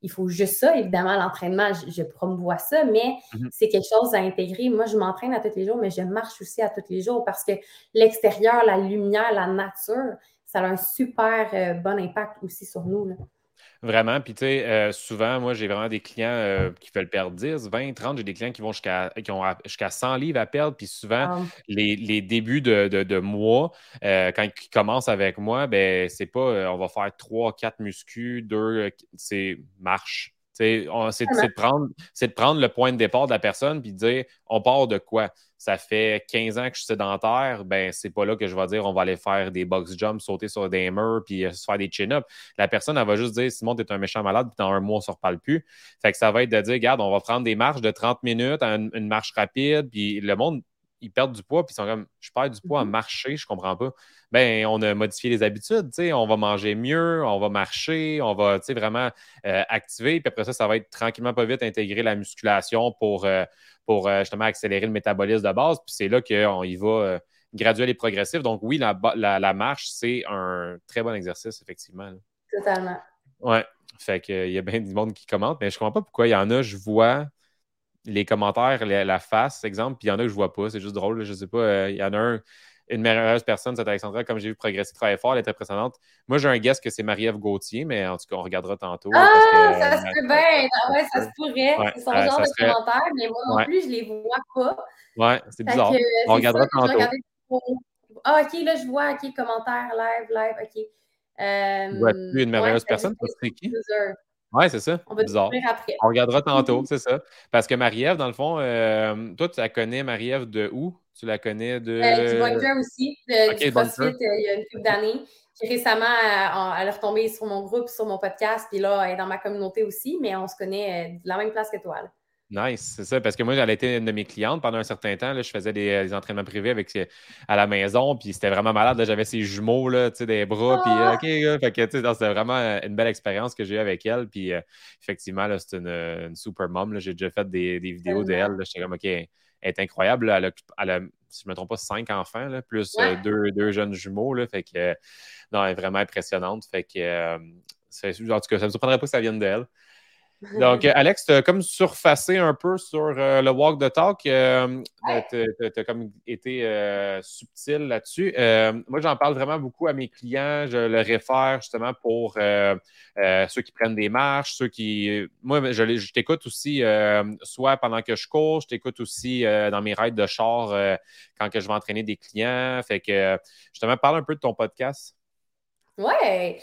il faut juste ça. Évidemment, l'entraînement, je, promouvois ça, mais mhm. c'est quelque chose à intégrer. Moi, je m'entraîne à tous les jours, mais je marche aussi à tous les jours parce que l'extérieur, la lumière, la nature, ça a un super euh, bon impact aussi sur nous. Vraiment. Puis, tu sais, euh, souvent, moi, j'ai vraiment des clients euh, qui veulent perdre 10, 20, 30. J'ai des clients qui vont jusqu'à qui ont jusqu'à 100 livres à perdre. Puis souvent, les, débuts de, mois, euh, quand ils commencent avec moi, ben c'est pas on va faire 3, 4 muscu, 2, c'est marche. C'est de, prendre, de prendre le point de départ de la personne puis de dire on part de quoi? Ça fait 15 ans que je suis sédentaire, ben c'est pas là que je vais dire on va aller faire des box jumps, sauter sur des murs puis euh, se faire des chin-ups. La personne, elle va juste dire Simon, t'es un méchant malade, puis dans un mois, on se reparle plus. Fait que ça va être de dire regarde, on va prendre des marches de 30 minutes, une, une marche rapide, puis le monde ils perdent du poids, puis ils sont comme, je perds du poids à mhm. marcher, je comprends pas. Ben, on a modifié les habitudes, tu sais, on va manger mieux, on va marcher, on va, tu sais, vraiment euh, activer, puis après ça, ça va être tranquillement pas vite intégrer la musculation pour, euh, pour euh, justement accélérer le métabolisme de base, puis c'est là qu'on y va graduel et progressif. Donc oui, la, la, marche, c'est un très bon exercice, effectivement. Totalement. Ouais. Fait qu'il y a bien du monde qui commente, mais je comprends pas pourquoi il y en a, je vois les commentaires, la, face, exemple, puis il y en a que je vois pas. C'est juste drôle. je sais pas. Euh, il y en a un, une merveilleuse personne, cette Alexandra, comme j'ai vu progresser très fort, elle est impressionnante. Moi, j'ai un guest que c'est Marie-Ève Gauthier, mais en tout cas, on regardera tantôt. Ah, ça se peut bien. Ah ouais, ça se pourrait. c'est son genre de commentaire, mais moi non plus, je les vois pas. Ouais, c'est bizarre. on regardera tantôt. Ah, ok, là, je vois, ok, commentaire, live, live, ok. Euh, vois-tu une merveilleuse personne? C'est qui? Oui, c'est ça. On va bizarre. après. On regardera tantôt, c'est ça. Parce que Marie-Ève, dans le fond, euh, toi, tu la connais, Marie-Ève, de où? Tu la connais de. Euh, du bunker aussi, de, du CrossFit, euh, il y a une couple d'années. Récemment, elle est retombée sur mon groupe, sur mon podcast, puis là, elle est dans ma communauté aussi, mais on se connaît de la même place que toi. Là. Nice, c'est ça. Parce que moi, elle été une de mes clientes pendant un certain temps. Là, je faisais des, entraînements privés avec, à la maison, puis c'était vraiment malade. J'avais ses jumeaux, là, des bras, puis ah! OK, c'était vraiment une belle expérience que j'ai eue avec elle. Puis euh, effectivement, c'est une, super mom. J'ai déjà fait des, vidéos d'elle. J'étais comme, OK, elle est incroyable. Elle, a, si je ne me trompe pas, cinq enfants, là, plus euh, deux, jeunes jumeaux. Là, fait que, non, elle est vraiment impressionnante. Fait que, euh, en tout cas, ça ne me surprendrait pas que ça vienne d'elle. Donc, euh, Alex, tu as comme surfacé un peu sur euh, le walk the talk. Euh, tu as, comme été subtil là-dessus. moi, j'en parle vraiment beaucoup à mes clients. Je le réfère justement pour ceux qui prennent des marches, ceux qui. Moi, je, t'écoute aussi soit pendant que je cours, je t'écoute aussi dans mes raids de char quand que je vais entraîner des clients. Fait que justement, parle un peu de ton podcast. Ouais.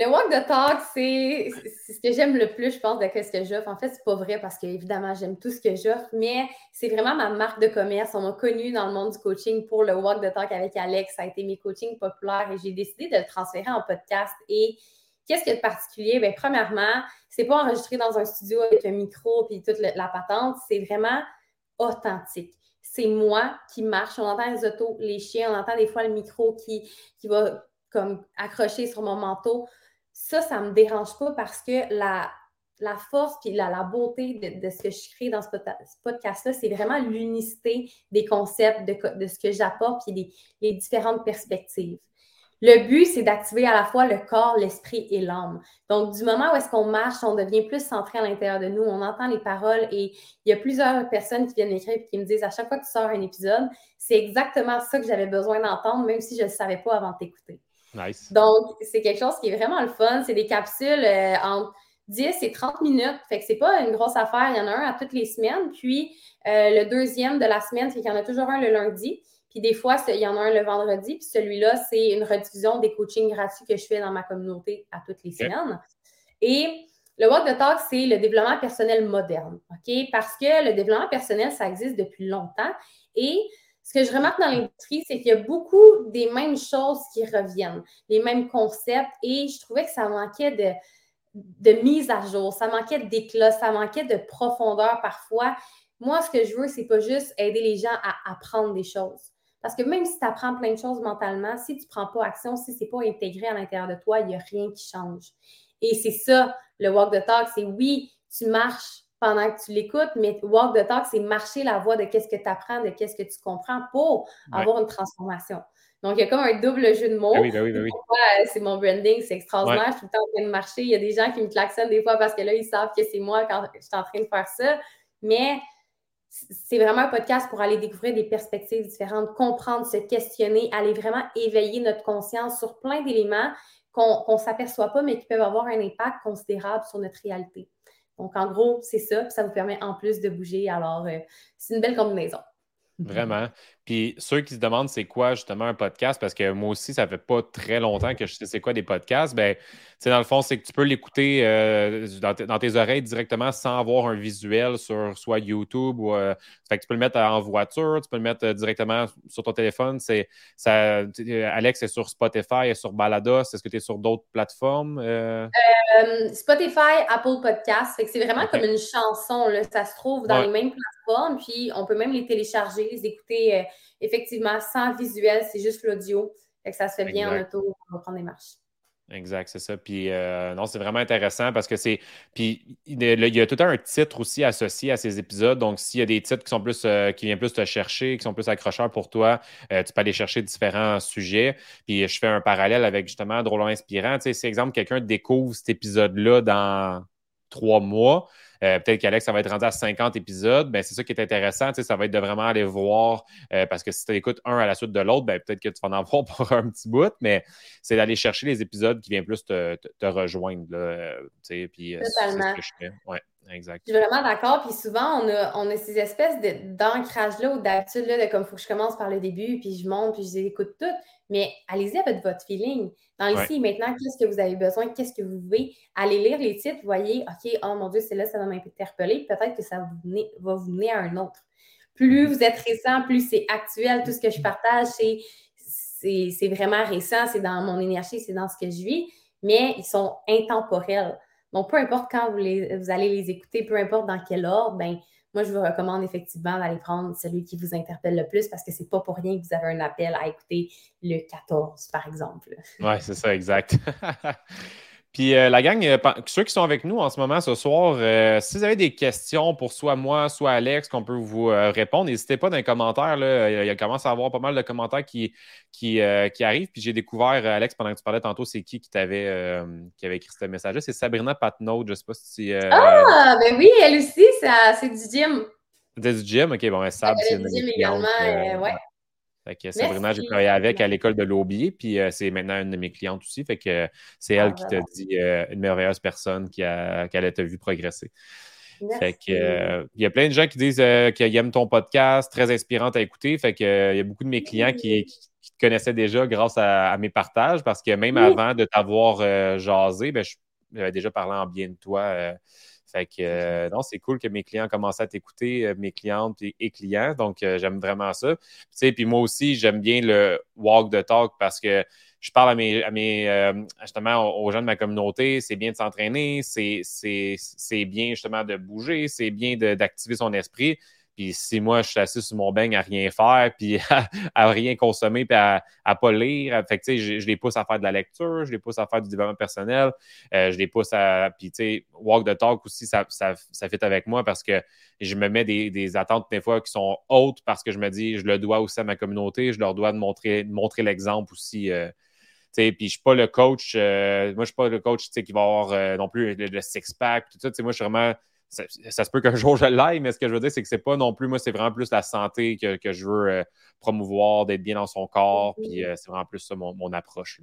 Le walk the talk, c'est ce que j'aime le plus, je pense, de ce que j'offre. En fait, c'est pas vrai parce que, évidemment, j'aime tout ce que j'offre, mais c'est vraiment ma marque de commerce. On m'a connu dans le monde du coaching pour le walk the talk avec Alex. Ça a été mes coachings populaires et j'ai décidé de le transférer en podcast. Et qu'est-ce qu'il y a de particulier? Bien, premièrement, c'est pas enregistré dans un studio avec un micro et toute la patente. C'est vraiment authentique c'est moi qui marche. On entend les autos, les chiens, on entend des fois le micro qui, qui va comme accrocher sur mon manteau. Ça, ça ne me dérange pas parce que la, la force et la, la, beauté de, ce que je crée dans ce, podcast-là, c'est vraiment l'unicité des concepts, de, ce que j'apporte et les différentes perspectives. Le but, c'est d'activer à la fois le corps, l'esprit et l'âme. Donc, du moment où est-ce qu'on marche, on devient plus centré à l'intérieur de nous, on entend les paroles et il y a plusieurs personnes qui viennent m'écrire et qui me disent à chaque fois que tu sors un épisode, c'est exactement ça que j'avais besoin d'entendre, même si je ne le savais pas avant de t'écouter. Nice. Donc, c'est quelque chose qui est vraiment le fun. C'est des capsules euh, entre 10 et 30 minutes. Fait que c'est pas une grosse affaire. Il y en a un à toutes les semaines. Puis, euh, le deuxième de la semaine, c'est qu'il y en a toujours un le lundi. Puis des fois, il y en a un le vendredi. Puis celui-là, c'est une rediffusion des coachings gratuits que je fais dans ma communauté à toutes les semaines. Et le Walk the Talk, c'est le développement personnel moderne. OK? Parce que le développement personnel, ça existe depuis longtemps. Et ce que je remarque dans l'industrie, c'est qu'il y a beaucoup des mêmes choses qui reviennent, les mêmes concepts. Et je trouvais que ça manquait de, de mise à jour, ça manquait d'éclat, ça manquait de profondeur parfois. Moi, ce que je veux, c'est pas juste aider les gens à apprendre des choses. Parce que même si tu apprends plein de choses mentalement, si tu ne prends pas action, si ce n'est pas intégré à l'intérieur de toi, il n'y a rien qui change. Et c'est ça, le walk the talk, c'est oui, tu marches pendant que tu l'écoutes, mais walk the talk, c'est marcher la voie de qu'est-ce que tu apprends, de qu'est-ce que tu comprends pour avoir une transformation. Donc, il y a comme un double jeu de mots. Ah oui, ben oui, ben oui. Euh, c'est mon branding, c'est extraordinaire. Je suis tout le temps en train de marcher. Il y a des gens qui me klaxonnent des fois parce que là, ils savent que c'est moi quand je suis en train de faire ça. Mais c'est vraiment un podcast pour aller découvrir des perspectives différentes, comprendre, se questionner, aller vraiment éveiller notre conscience sur plein d'éléments qu'on ne s'aperçoit pas, mais qui peuvent avoir un impact considérable sur notre réalité. Donc, en gros, c'est ça, puis ça vous permet en plus de bouger. Alors, euh, c'est une belle combinaison. Vraiment. Puis ceux qui se demandent c'est quoi justement un podcast, parce que moi aussi, ça fait pas très longtemps que je sais c'est quoi des podcasts, ben, dans le fond, c'est que tu peux l'écouter euh, dans, tes oreilles directement sans avoir un visuel sur soit YouTube ou. Euh, fait que tu peux le mettre en voiture, tu peux le mettre euh, directement sur ton téléphone. C'est, ça, Alex est sur Spotify et sur Balados. Est-ce que tu es sur d'autres plateformes? Spotify, Apple Podcast. Fait que c'est vraiment comme une chanson. Là. Ça se trouve dans les mêmes plateformes, puis on peut même les télécharger, les écouter effectivement sans visuel, c'est juste l'audio. Fait que ça se fait bien en auto, on va prendre des marches. Exact, c'est ça. Puis euh, non, c'est vraiment intéressant parce que c'est. Puis il y a tout un titre aussi associé à ces épisodes. Donc, s'il y a des titres qui sont plus euh, qui viennent plus te chercher, qui sont plus accrocheurs pour toi, euh, tu peux aller chercher différents sujets. Puis je fais un parallèle avec justement Drôlement Inspirant. Tu sais, si exemple, quelqu'un découvre cet épisode-là dans trois mois, euh, peut-être qu'Alex, ça va être rendu à 50 épisodes. Ben, c'est ça qui est intéressant. Ça va être de vraiment aller voir, euh, parce que si tu écoutes un à la suite de l'autre, ben, peut-être que tu vas en avoir pour un petit bout, mais c'est d'aller chercher les épisodes qui viennent plus te, rejoindre. Là, puis, Totalement. Ce que je fais. Ouais. Exact. Je suis vraiment d'accord. Puis souvent, on a, on a ces espèces d'ancrage-là ou d'habitude-là de comme il faut que je commence par le début, puis je monte, puis je les écoute toutes. Mais allez-y avec votre feeling. Dans ici maintenant, qu'est-ce que vous avez besoin, qu'est-ce que vous voulez? Allez lire les titres, voyez, OK, oh mon Dieu, c'est là, ça va m'interpeller. Peut-être que ça va vous mener à un autre. Plus mm-hmm. vous êtes récent, plus c'est actuel. Tout ce que je partage, c'est vraiment récent, c'est dans mon énergie, c'est dans ce que je vis, mais ils sont intemporels. Donc, peu importe quand vous, vous allez les écouter, peu importe dans quel ordre, ben, moi, je vous recommande effectivement d'aller prendre celui qui vous interpelle le plus parce que c'est pas pour rien que vous avez un appel à écouter le 14, par exemple. Oui, c'est ça, exact. Puis euh, la gang, euh, ceux qui sont avec nous en ce moment ce soir, euh, si vous avez des questions pour soit moi, soit Alex, qu'on peut vous répondre, n'hésitez pas dans les commentaires. Là, il commence à avoir pas mal de commentaires qui, qui, arrivent. Puis j'ai découvert, Alex, pendant que tu parlais tantôt, c'est qui qui t'avait qui avait écrit ce message-là? C'est Sabrina Patnaud. Je ne sais pas si. ah, ben oui, elle aussi, c'est du gym. C'est du gym? OK, bon, Sab, c'est du gym également, ouais. Fait que Sabrina, j'ai travaillé avec à l'école de l'Aubier, puis euh, c'est maintenant une de mes clientes aussi. Fait que c'est elle ah, qui t'a dit euh, une merveilleuse personne qui, a, allait te vu progresser. Fait que, euh, il y a plein de gens qui disent euh, qu'ils aiment ton podcast, très inspirant à écouter. Fait que, euh, il y a beaucoup de mes clients qui, te connaissaient déjà grâce à, mes partages parce que même avant de t'avoir jasé, ben, j'avais déjà parlé en bien de toi. Fait que non, c'est cool que mes clients commencent à t'écouter, mes clientes et, clients. Donc, j'aime vraiment ça. Puis moi aussi, j'aime bien le walk the talk parce que je parle à mes, à mes euh, justement aux, gens de ma communauté, c'est bien de s'entraîner, c'est bien justement de bouger, c'est bien d'activer son esprit. Puis si moi, je suis assis sur mon beigne à rien faire, puis à, rien consommer, puis à, à pas lire, fait que, je, je les pousse à faire de la lecture, je les pousse à faire du développement personnel, euh, je les pousse à. Puis, tu sais, walk the talk aussi, ça, ça, ça fit avec moi parce que je me mets des, des, attentes des fois qui sont hautes parce que je me dis, je le dois aussi à ma communauté, je leur dois de montrer, montrer l'exemple aussi. Euh, puis je suis pas le coach, euh, moi je suis pas le coach qui va avoir euh, non plus le, six-pack, tout ça. Moi, je suis vraiment. Ça, se peut qu'un jour je l'aille, mais ce que je veux dire, c'est que c'est pas non plus, moi, c'est vraiment plus la santé que, je veux euh, promouvoir, d'être bien dans son corps, puis c'est vraiment plus ça mon, approche.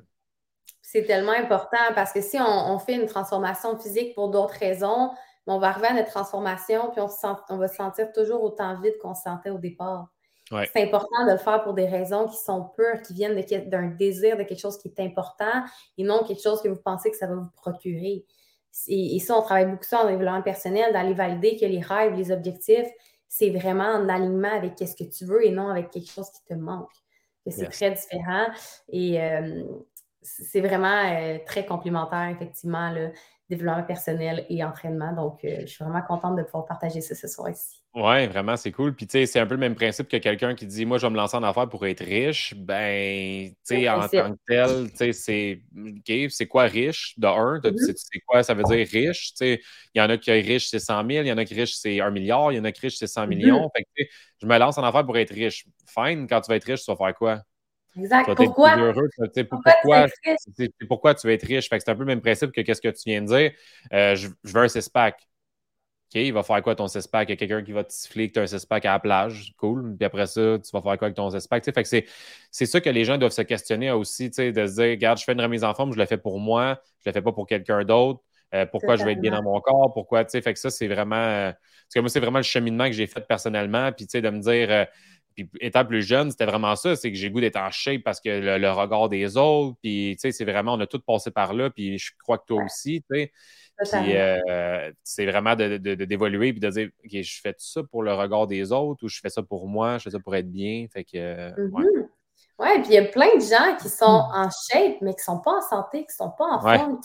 C'est tellement important parce que si on, fait une transformation physique pour d'autres raisons, on va arriver à notre transformation, puis on, on va se sentir toujours autant vide qu'on se sentait au départ. C'est important de le faire pour des raisons qui sont pures, qui viennent d'un désir de quelque chose qui est important et non quelque chose que vous pensez que ça va vous procurer. Et, ça, on travaille beaucoup ça en développement personnel, d'aller valider que les rêves, les objectifs, c'est vraiment en alignement avec ce que tu veux et non avec quelque chose qui te manque. C'est très différent. Et euh, c'est vraiment euh, très complémentaire, effectivement, le développement personnel et entraînement. Donc, euh, je suis vraiment contente de pouvoir partager ça ce soir ici. Oui, vraiment, c'est cool. Puis, tu sais, c'est un peu le même principe que quelqu'un qui dit Moi, je vais me lancer en affaires pour être riche. Ben, tu sais, en tant que tel, tu sais, c'est OK, c'est quoi riche de un? Mm-hmm. C'est quoi ça veut dire riche? Tu sais, il y en a qui riche, c'est 100 000, il y en a qui riche, c'est 1 milliard, il y en a qui riche, c'est 100 mm-hmm. millions. Fait que, je me lance en affaires pour être riche. Fine, quand tu vas être riche, tu vas faire quoi? Exact. Pourquoi? Heureux, pourquoi, tu pourquoi, tu veux être riche? Fait que c'est un peu le même principe que qu'est-ce que tu viens de dire. Euh, je, je, veux un six-pack. OK, il va faire quoi ton six-pack? Il y a quelqu'un qui va te siffler que tu as un six-pack à la plage. Cool. Puis après ça, tu vas faire quoi avec ton six-pack? Fait que c'est ça que les gens doivent se questionner aussi, de se dire, regarde, je fais une remise en forme, je le fais pour moi, je le fais pas pour quelqu'un d'autre. Euh, pourquoi je vais être bien dans mon corps? Pourquoi, tu sais, fait que ça, c'est vraiment. Euh, parce que moi, c'est vraiment le cheminement que j'ai fait personnellement. Puis, tu sais, de me dire. Puis étant plus jeune, c'était vraiment ça, c'est que j'ai goût d'être en shape parce que le, regard des autres, puis tu sais, c'est vraiment, on a tous passé par là, puis je crois que toi aussi, tu sais. Puis euh, c'est vraiment d'évoluer de, de, puis de dire, OK, je fais ça pour le regard des autres ou je fais ça pour moi, je fais ça pour être bien. Fait que, euh, mm-hmm. ouais. puis il y a plein de gens qui sont hmm. en shape, mais qui ne sont pas en santé, qui ne sont pas en forme,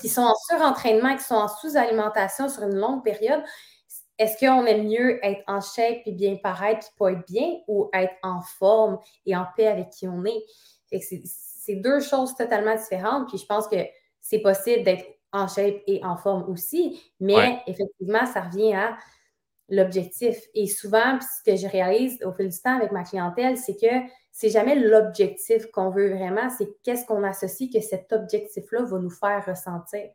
qui, sont en surentraînement, qui sont en sous-alimentation sur une longue période. Est-ce qu'on aime mieux être en shape et bien paraître et pas être bien ou être en forme et en paix avec qui on est? c'est deux choses totalement différentes. Puis je pense que c'est possible d'être en shape et en forme aussi, mais effectivement, ça revient à l'objectif. Et souvent, ce que je réalise au fil du temps avec ma clientèle, c'est que c'est jamais l'objectif qu'on veut vraiment, c'est qu'est-ce qu'on associe que cet objectif-là va nous faire ressentir.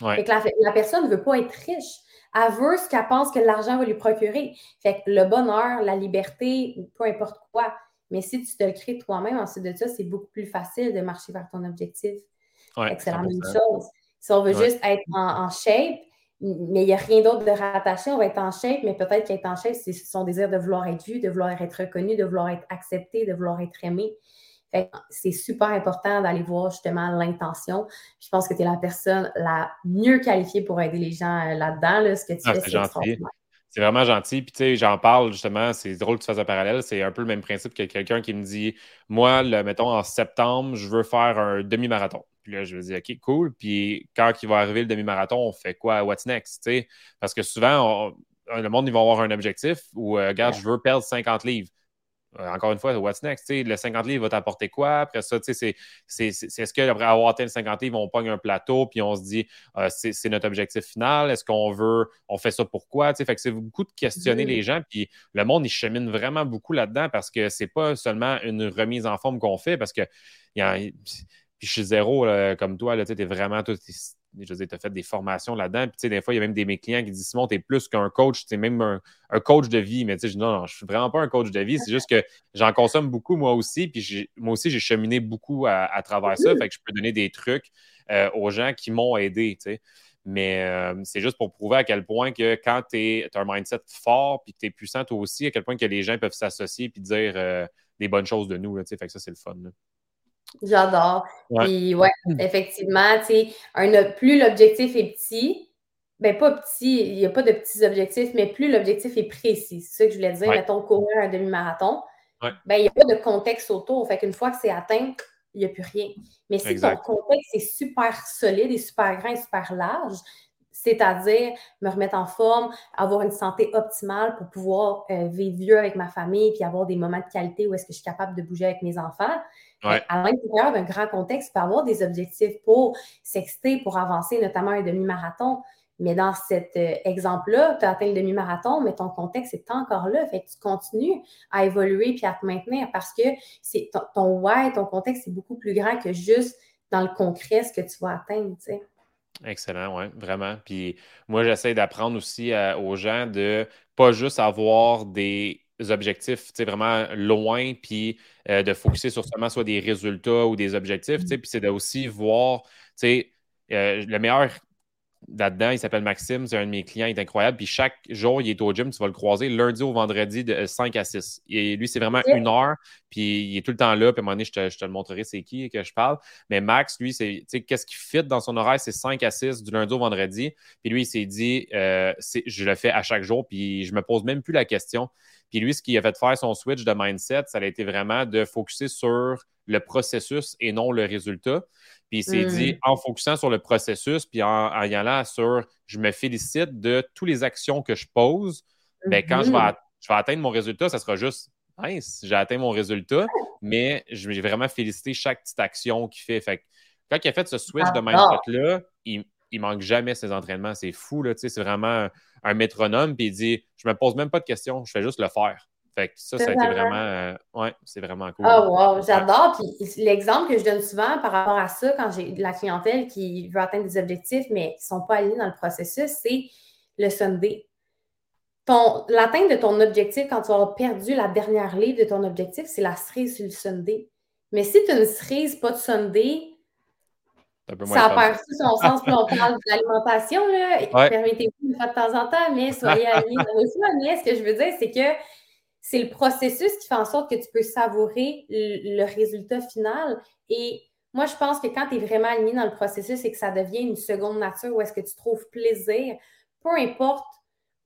la, la, personne ne veut pas être riche. Elle veut ce qu'elle pense que l'argent va lui procurer. Fait que le bonheur, la liberté, peu importe quoi. Mais si tu te le crées toi-même, ensuite de ça, c'est beaucoup plus facile de marcher vers ton objectif. c'est la même chose. Si on veut juste être en, shape, mais il n'y a rien d'autre de rattaché, on va être en shape, mais peut-être qu'être en shape, c'est son désir de vouloir être vu, de vouloir être reconnu, de vouloir être accepté, de vouloir être aimé. C'est super important d'aller voir justement l'intention. Je pense que tu es la personne la mieux qualifiée pour aider les gens euh, là-dedans. ce que tu ah, fais, c'est vraiment gentil. Puis, tu sais, j'en parle justement, c'est drôle que tu fasses un parallèle. C'est un peu le même principe que quelqu'un qui me dit Moi, le, mettons, en septembre, je veux faire un demi-marathon. Puis là, je me dis OK, cool. Puis quand il va arriver le demi-marathon, on fait quoi? What's next? sais? Parce que souvent, le monde, ils vont avoir un objectif où, euh, regarde, je veux perdre 50 livres. Euh, encore une fois, what's next? le 50 livres va t'apporter quoi? Après ça, c'est, est-ce qu'après avoir atteint le 50 livres, on pogne un plateau puis on se dit euh, c'est, notre objectif final? Est-ce qu'on veut, on fait ça pourquoi? Fait que c'est beaucoup de questionner mm-hmm. les gens. Puis le monde, il chemine vraiment beaucoup là-dedans parce que c'est pas seulement une remise en forme qu'on fait parce que y a, puis je suis zéro comme toi, tu es vraiment tout je veux tu as fait des formations là-dedans. Puis, tu sais, des fois, il y a même des mes clients qui disent Simon, tu es plus qu'un coach, tu es même un, coach de vie. Mais, tu sais, je dis non, non, je suis vraiment pas un coach de vie. C'est juste que j'en consomme beaucoup, moi aussi. Puis, moi aussi, j'ai cheminé beaucoup à, travers ça. Fait que je peux donner des trucs euh, aux gens qui m'ont aidé, tu sais. Mais euh, c'est juste pour prouver à quel point que quand tu as un mindset fort puis que tu es puissant toi aussi, à quel point que les gens peuvent s'associer puis dire euh, des bonnes choses de nous. Là, fait que ça, c'est le fun. J'adore. Puis ouais, effectivement, un, plus l'objectif est petit, ben pas petit, il n'y a pas de petits objectifs, mais plus l'objectif est précis. C'est ça que je voulais dire. Mettons courir un demi-marathon. Ben, il n'y a pas de contexte autour. Fait qu'une fois que c'est atteint, il n'y a plus rien. Mais si ton contexte est super solide et super grand et super large, c'est-à-dire me remettre en forme, avoir une santé optimale pour pouvoir euh, vivre vieux avec ma famille puis avoir des moments de qualité où est-ce que je suis capable de bouger avec mes enfants. À l'intérieur d'un grand contexte, tu peux avoir des objectifs pour s'exciter, pour avancer, notamment un demi-marathon. Mais dans cet euh, exemple-là, tu as atteint le demi-marathon, mais ton contexte est encore là. Fait que tu continues à évoluer puis à te maintenir parce que c'est ton, ton why, ton contexte est beaucoup plus grand que juste dans le concret ce que tu vas atteindre. Excellent, oui, vraiment. Puis moi, j'essaie d'apprendre aussi euh, aux gens de pas juste avoir des objectifs vraiment loin, puis euh, de focuser sur seulement soit des résultats ou des objectifs, mmh. puis c'est de aussi voir, tu sais, le meilleur là-dedans, il s'appelle Maxime, c'est un de mes clients, il est incroyable. Puis chaque jour, il est au gym, tu vas le croiser lundi au vendredi de 5 à 6. Et lui, c'est vraiment une heure, puis il est tout le temps là. Puis à un moment donné, je te, le montrerai c'est qui que je parle. Mais Max, lui, c'est qu'est-ce qui fit dans son horaire, c'est 5 à 6 du lundi au vendredi. Puis lui, il s'est dit, euh, je le fais à chaque jour, puis je me pose même plus la question. Puis lui, ce qui a fait faire son switch de mindset, ça a été vraiment de focuser sur le processus et non le résultat. Puis il s'est dit, mm. en focusant sur le processus, puis en, y allant sur je me félicite de toutes les actions que je pose, bien, quand je vais, mm-hmm. je vais atteindre mon résultat, ça sera juste nice, j'ai atteint mon résultat, mais je vais vraiment féliciter chaque petite action qu'il fait. fait quand il a fait ce switch de mindset-là, il, il manque jamais ses entraînements. C'est fou, là, c'est vraiment un métronome, puis il dit Je me pose même pas de questions, je fais juste le faire. Fait que ça, ça a été vraiment. Euh, ouais, c'est vraiment cool. Oh, wow, j'adore. Puis l'exemple que je donne souvent par rapport à ça, quand j'ai de la clientèle qui veut atteindre des objectifs, mais qui ne sont pas alignés dans le processus, c'est le Sunday. L'atteinte de ton objectif, quand tu auras perdu la dernière livre de ton objectif, c'est la cerise sur le Sunday. Mais si tu as une cerise, pas de Sunday, ça a perdu son sens, puis on parle de l'alimentation, là. Permettez-vous de faire de temps en temps, mais soyez alignés dans vos choix. Mais ce que je veux dire, c'est que c'est le processus qui fait en sorte que tu peux savourer le, résultat final. Et moi, je pense que quand tu es vraiment aligné dans le processus et que ça devient une seconde nature où est-ce que tu trouves plaisir, peu importe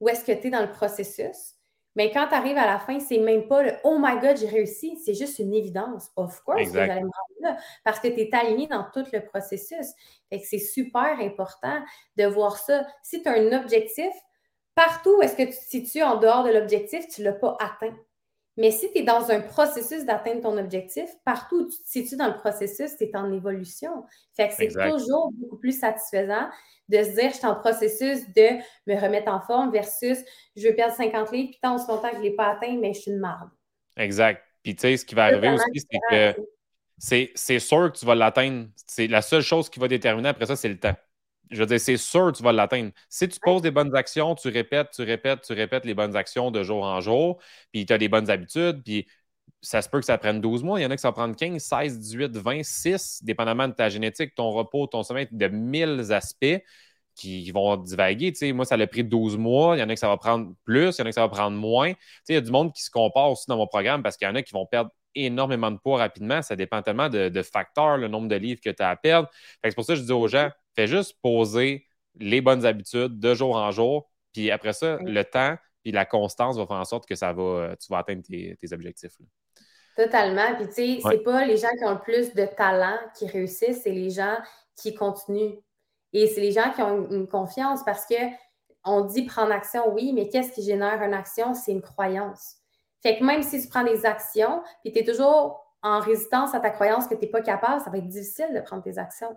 où est-ce que tu es dans le processus, mais quand tu arrives à la fin, c'est même pas le Oh my God, j'ai réussi. C'est juste une évidence. Of course que j'allais me rendre là. Parce que tu es aligné dans tout le processus. Fait que c'est super important de voir ça. Si tu as un objectif, Partout où est-ce que tu te situes en dehors de l'objectif, tu ne l'as pas atteint. Mais si tu es dans un processus d'atteindre ton objectif, partout où tu te situes dans le processus, tu es en évolution. Fait que c'est toujours beaucoup plus satisfaisant de se dire, je suis en processus de me remettre en forme versus je veux perdre 50 livres, puis tant ce longtemps que je ne l'ai pas atteint, mais je suis une marde. Exact. Puis tu sais, ce qui va arriver aussi, c'est que c'est sûr que tu vas l'atteindre. C'est la seule chose qui va déterminer après ça, c'est le temps je veux dire, c'est sûr que tu vas l'atteindre. Si tu poses des bonnes actions, tu répètes, tu répètes, tu répètes les bonnes actions de jour en jour, puis tu as des bonnes habitudes, puis ça se peut que ça prenne 12 mois. Il y en a qui ça prendre 15, 16, 18, 20, 6, dépendamment de ta génétique, ton repos, ton sommeil, de 1000 aspects qui vont divaguer. moi, ça a pris 12 mois. Il y en a qui ça va prendre plus, il y en a qui ça va prendre moins. il y a du monde qui se compare aussi dans mon programme parce qu'il y en a qui vont perdre énormément de poids rapidement. Ça dépend tellement de, facteurs, le nombre de livres que tu as à perdre. C'est pour ça que je dis aux gens, Fais juste poser les bonnes habitudes de jour en jour. Puis après ça, le temps puis la constance va faire en sorte que ça va, euh, tu vas atteindre tes, objectifs. Totalement. Puis tu sais, c'est pas les gens qui ont le plus de talent qui réussissent, c'est les gens qui continuent. Et c'est les gens qui ont une, confiance parce que on dit prendre action, oui, mais qu'est-ce qui génère une action? C'est une croyance. Fait que même si tu prends des actions, puis tu es toujours en résistance à ta croyance que tu n'es pas capable, ça va être difficile de prendre tes actions.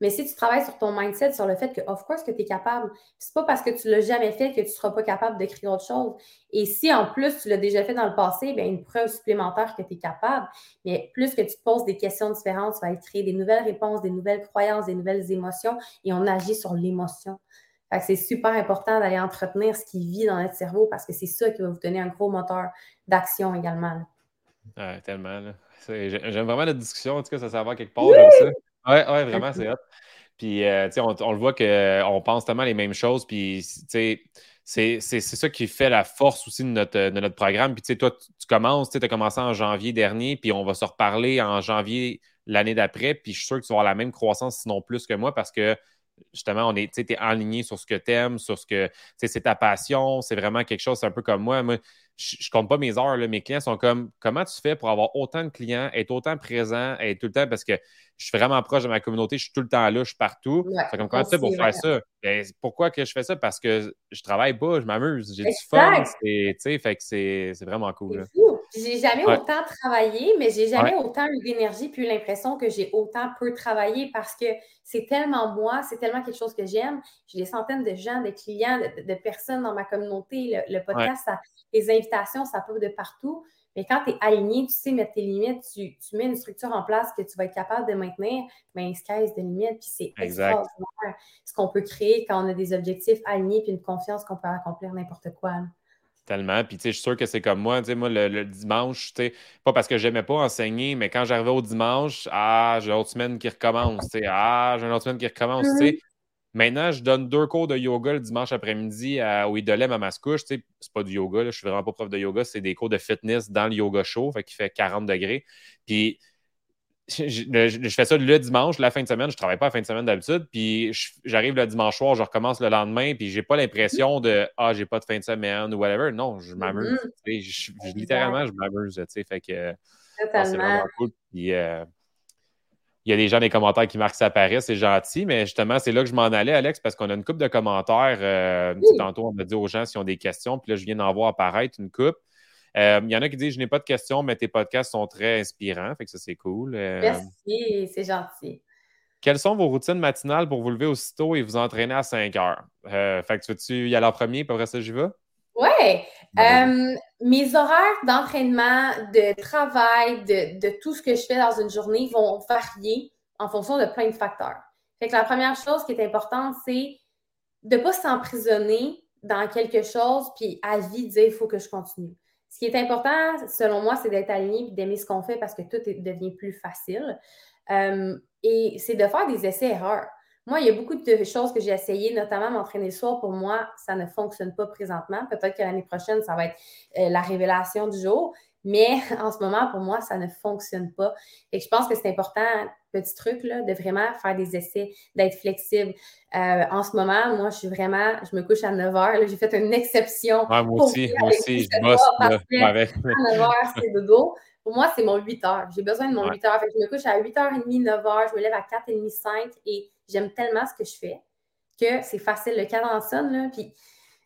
Mais si tu travailles sur ton mindset, sur le fait que, of course, que tu es capable, c'est pas parce que tu l'as jamais fait que tu seras pas capable d'écrire autre chose. Et si en plus tu l'as déjà fait dans le passé, bien, une preuve supplémentaire que tu es capable. Mais plus que tu te poses des questions différentes, tu vas créer des nouvelles réponses, des nouvelles croyances, des nouvelles émotions et on agit sur l'émotion. c'est super important d'aller entretenir ce qui vit dans notre cerveau parce que c'est ça qui va vous donner un gros moteur d'action également. tellement. J'aime vraiment la discussion. En tout cas, ça s'en va quelque part comme ça. Oui, ouais, vraiment, c'est hot. Puis, euh, on, on, le voit qu'on pense tellement les mêmes choses. Puis, c'est ça qui fait la force aussi de notre, de notre programme. Puis, tu sais, toi, tu, commences, tu as commencé en janvier dernier, puis on va se reparler en janvier l'année d'après. Puis, je suis sûr que tu vas avoir la même croissance, sinon plus que moi, parce que justement, on est, tu es aligné sur ce que tu aimes, sur ce que, c'est ta passion, c'est vraiment quelque chose, c'est un peu comme moi. Moi, je, ne compte pas mes heures, mes clients sont comme, comment tu fais pour avoir autant de clients, être autant présent, être tout le temps, parce que je suis vraiment proche de ma communauté, je suis tout le temps là, je suis partout. comme, comment tu fais pour faire ça? Ben, pourquoi que je fais ça? Parce que je travaille pas, je m'amuse, j'ai du fun, fait que c'est vraiment cool. J'ai jamais autant travaillé, mais j'ai jamais autant eu d'énergie puis eu l'impression que j'ai autant peu travaillé parce que c'est tellement moi, c'est tellement quelque chose que j'aime. J'ai des centaines de gens, de clients, de, personnes dans ma communauté. Le, podcast, les invitations, ça peut de partout. Mais quand tu es aligné, tu sais mettre tes limites, tu, mets une structure en place que tu vas être capable de maintenir, mais sky's de limites, puis c'est extraordinaire ce qu'on peut créer quand on a des objectifs alignés puis une confiance qu'on peut accomplir n'importe quoi. Tellement. Puis, tu sais, je suis sûr que c'est comme moi. Tu sais, moi, le, dimanche, tu sais, pas parce que j'aimais pas enseigner, mais quand j'arrivais au dimanche, ah, j'ai une autre semaine qui recommence. Tu sais, ah, j'ai une autre semaine qui recommence. Tu sais, mm-hmm. maintenant, je donne deux cours de yoga le dimanche après-midi au Idolem à Mascouche. Tu sais, c'est pas du yoga, là, je suis vraiment pas prof de yoga, c'est des cours de fitness dans le yoga show, fait qu'il fait 40 degrés. Puis, je, fais ça le dimanche, la fin de semaine. Je ne travaille pas la fin de semaine d'habitude. Puis j'arrive le dimanche soir, je recommence le lendemain. Puis j'ai pas l'impression de Ah, j'ai pas de fin de semaine ou whatever. Non, je m'amuse. Mm-hmm. littéralement, je m'amuse. Fait que c'est vraiment cool. Puis euh, il y a des gens dans les commentaires qui marquent ça paraît, c'est gentil, mais justement, c'est là que je m'en allais, Alex, parce qu'on a une coupe de commentaires. Euh, tantôt, on a dit aux gens s'ils ont des questions, puis là, je viens d'en voir apparaître une coupe. Euh, il y en a qui disent Je n'ai pas de questions, mais tes podcasts sont très inspirants. Fait que ça, c'est cool. Euh, Merci, c'est gentil. Quelles sont vos routines matinales pour vous lever aussitôt et vous entraîner à 5 heures? Euh, fait que tu veux-tu y aller en premier, puis après ça, j'y vais? Oui. mes horaires d'entraînement, de travail, de, tout ce que je fais dans une journée vont varier en fonction de plein de facteurs. Fait que la première chose qui est importante, c'est de ne pas s'emprisonner dans quelque chose, puis à vie dire il faut que je continue. Ce qui est important, selon moi, c'est d'être aligné et d'aimer ce qu'on fait parce que tout devient plus facile. Euh, et c'est de faire des essais-erreurs. Moi, il y a beaucoup de choses que j'ai essayées, notamment m'entraîner le soir. Pour moi, ça ne fonctionne pas présentement. Peut-être que l'année prochaine, ça va être euh, la révélation du jour. Mais en ce moment, pour moi, ça ne fonctionne pas. Et je pense que c'est important, petit truc, là, de vraiment faire des essais, d'être flexible. Euh, en ce moment, moi, je suis vraiment, je me couche à 9 h. J'ai fait une exception. moi aussi, moi aussi, je bosse là, avec. À 9 h, c'est dodo. Pour moi, c'est mon 8 h. J'ai besoin de mon 8 h. je me couche à 8h30, 9 h. Je me lève à 4h30, 5 et j'aime tellement ce que je fais que c'est facile. Le cadran sonne, là, puis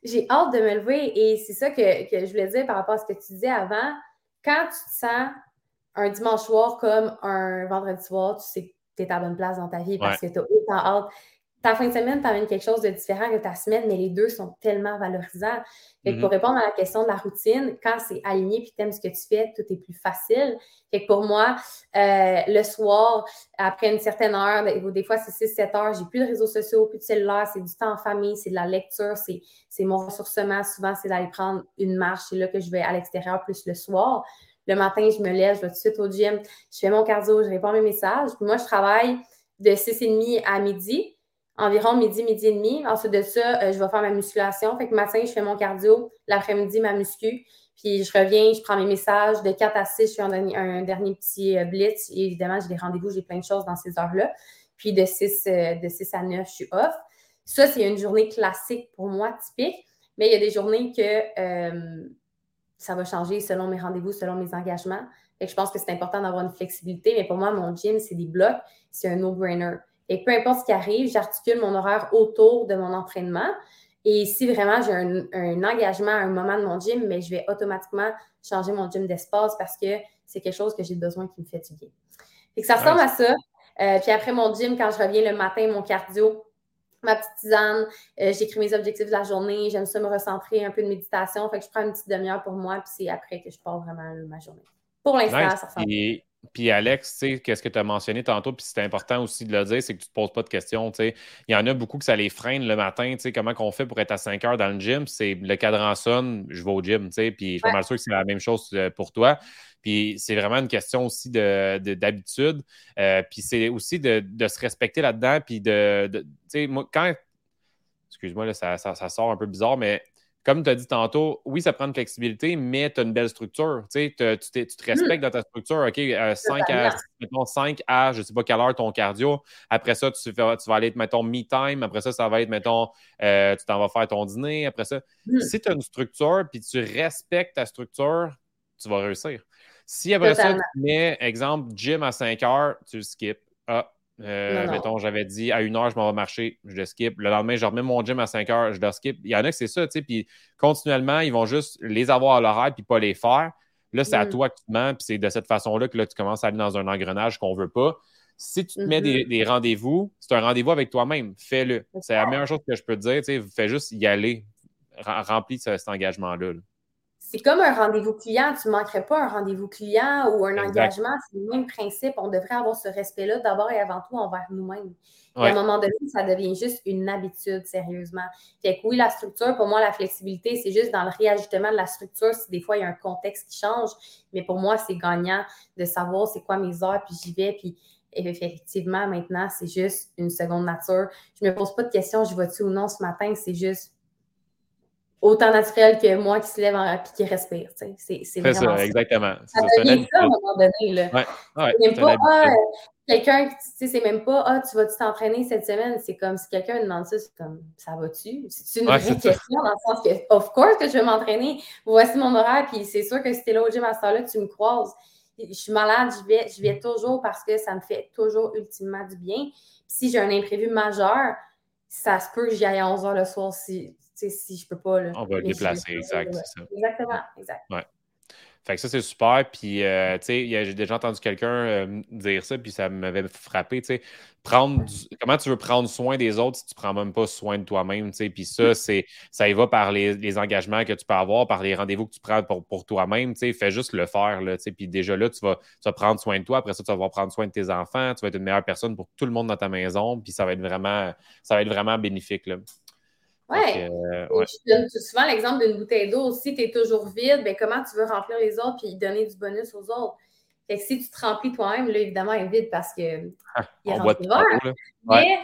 j'ai hâte de me lever et c'est ça que, que je voulais dire par rapport à ce que tu disais avant quand tu te sens un dimanche soir comme un vendredi soir, tu sais que tu es à bonne place dans ta vie parce que tu as autant hâte. Ta fin de semaine t'amène quelque chose de différent que ta semaine, mais les deux sont tellement valorisants. Fait Pour mm-hmm. répondre à la question de la routine, quand c'est aligné et tu aimes ce que tu fais, tout est plus facile. Fait que pour moi, euh, le soir, après une certaine heure, des fois c'est 6-7 heures, j'ai plus de réseaux sociaux, plus de cellulaire, c'est du temps en famille, c'est de la lecture, c'est mon ressourcement. Souvent, c'est d'aller prendre une marche. C'est là que je vais à l'extérieur plus le soir. Le matin, je me lève, je vais tout de suite au gym, je fais mon cardio, je réponds à mes messages. Puis moi, je travaille de 6h30 à midi, environ midi, midi et demi. Ensuite de ça, euh, je vais faire ma musculation. Fait que matin, je fais mon cardio, l'après-midi, ma muscu. Puis je reviens, je prends mes messages. De 4 à 6, je fais un, dernier, petit euh, blitz. Évidemment, j'ai des rendez-vous, j'ai plein de choses dans ces heures-là. Puis de 6, euh, de 6 à 9, je suis off. Ça, c'est une journée classique pour moi, typique. Mais il y a des journées que ça va changer selon mes rendez-vous, selon mes engagements. Et je pense que c'est important d'avoir une flexibilité. Mais pour moi, mon gym, c'est des blocs, c'est un no-brainer. Et peu importe ce qui arrive, j'articule mon horaire autour de mon entraînement. Et si vraiment j'ai un, engagement à un moment de mon gym, mais je vais automatiquement changer mon gym d'espace parce que c'est quelque chose que j'ai besoin qui me fait du bien. Et que ça ressemble à ça. Euh, puis après mon gym, quand je reviens le matin, mon cardio, ma petite tisane, euh, j'écris mes objectifs de la journée, j'aime ça me recentrer, un peu de méditation. Fait que je prends une petite demi-heure pour moi, puis c'est après que je pars vraiment ma journée. Pour l'instant, ça ressemble. Puis Alex, tu sais, qu'est-ce que tu as mentionné tantôt, puis c'est important aussi de le dire, c'est que tu ne te poses pas de questions. Il y en a beaucoup que ça les freine le matin. Comment on fait pour être à 5 heures dans le gym? C'est le cadran sonne, je vais au gym, puis je suis pas mal sûr que c'est la même chose euh, pour toi. Puis c'est vraiment une question aussi d'habitude. De, euh, puis c'est aussi de, se respecter là-dedans. Puis de, tu sais, moi, quand. Excuse-moi, là, ça, ça, sort un peu bizarre, mais comme tu as dit tantôt, oui, ça prend une flexibilité, mais tu as une belle structure. Tu, te, tu respectes dans ta structure. OK, 5, euh, à, mettons, 5 à je ne sais pas quelle heure ton cardio. Après ça, tu, vas aller, mettons, me-time. Après ça, ça va être, mettons, euh, tu t'en vas faire ton dîner. Après ça, hmm. si tu as une structure puis tu respectes ta structure, tu vas réussir. Si après ça, tu mets, exemple, gym à 5 heures, tu le skip. Ah, euh, mettons, j'avais dit à une heure, je m'en vais marcher, je le skip. Le lendemain, je remets mon gym à 5 heures, je le skip. Il y en a que c'est ça, tu sais, puis continuellement, ils vont juste les avoir à l'horaire puis pas les faire. Là, c'est à mm. toi tu mens, puis c'est de cette façon-là que là, tu commences à aller dans un engrenage qu'on veut pas. Si tu te mets des, mm-hmm. rendez-vous, c'est un rendez-vous avec toi-même. Fais-le. C'est la meilleure chose que je peux te dire. Tu sais, fais juste y aller. Remplis cet engagement-là. là c'est comme un rendez-vous client. Tu ne manquerais pas un rendez-vous client ou un engagement. C'est le même principe. On devrait avoir ce respect-là d'abord et avant tout envers nous-mêmes. À un moment donné, ça devient juste une habitude, sérieusement. Fait que oui, la structure, pour moi, la flexibilité, c'est juste dans le réajustement de la structure. Si des fois, il y a un contexte qui change, mais pour moi, c'est gagnant de savoir c'est quoi mes heures, puis j'y vais, puis effectivement, maintenant, c'est juste une seconde nature. Je ne me pose pas de questions, je vais-tu ou non ce matin, c'est juste autant naturel que moi qui se lève et qui respire. C'est vraiment ça, exactement. Ça, ça devient ça à un moment donné. Là. Ouais. même pas, ah, quelqu'un, tu sais, c'est même pas, ah, tu vas-tu t'entraîner cette semaine? C'est comme si quelqu'un me demande ça, c'est comme, ça va-tu? C'est une vraie question dans le sens que, of course que je vais m'entraîner. Voici mon horaire, puis c'est sûr que si t'es là au gym à ce temps-là, tu me croises. Je suis malade, je vais, je vais toujours parce que ça me fait toujours ultimement du bien. si j'ai un imprévu majeur, ça se peut que j'y aille à 11 h le soir si, si je peux pas. On va le déplacer, exact. Exactement, exact. Ouais. Fait que ça, c'est super. Puis, euh, tu sais, j'ai déjà entendu quelqu'un euh, dire ça, puis ça m'avait frappé, tu sais. Prendre Comment tu veux prendre soin des autres si tu ne prends même pas soin de toi-même, tu sais? Puis ça, c'est ça y va par les, engagements que tu peux avoir, par les rendez-vous que tu prends pour, pour toi-même, tu sais? Fais juste le faire, là, tu sais. Puis déjà là, tu vas, tu vas prendre soin de toi. Après ça, tu vas prendre soin de tes enfants. Tu vas être une meilleure personne pour tout le monde dans ta maison. Puis ça va être vraiment, ça va être vraiment bénéfique, là. Euh, ouais. Je donne souvent l'exemple d'une bouteille d'eau. Si tu es toujours vide, ben, comment tu veux remplir les autres puis donner du bonus aux autres? Fait que si tu te remplis toi-même, là, évidemment, elle est vide parce que ah, il est Mais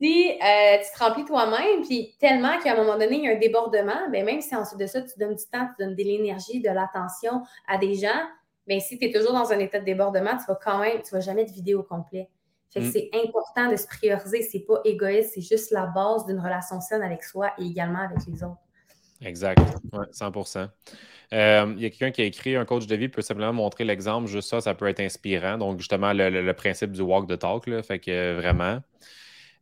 si euh, tu te remplis toi-même, puis tellement qu'à un moment donné, il y a un débordement, ben, même si ensuite de ça, tu donnes du temps, tu donnes de l'énergie, de l'attention à des gens, mais ben, si tu es toujours dans un état de débordement, tu vas quand même, tu vas jamais être vidéo complet. Mm. c'est important de se prioriser. C'est pas égoïste, c'est juste la base d'une relation saine avec soi et également avec les autres. Exact, 100% euh, il y a quelqu'un qui a écrit un coach de vie peut simplement montrer l'exemple, juste ça, ça peut être inspirant. Donc, justement, le, principe du walk the talk, là, fait que vraiment.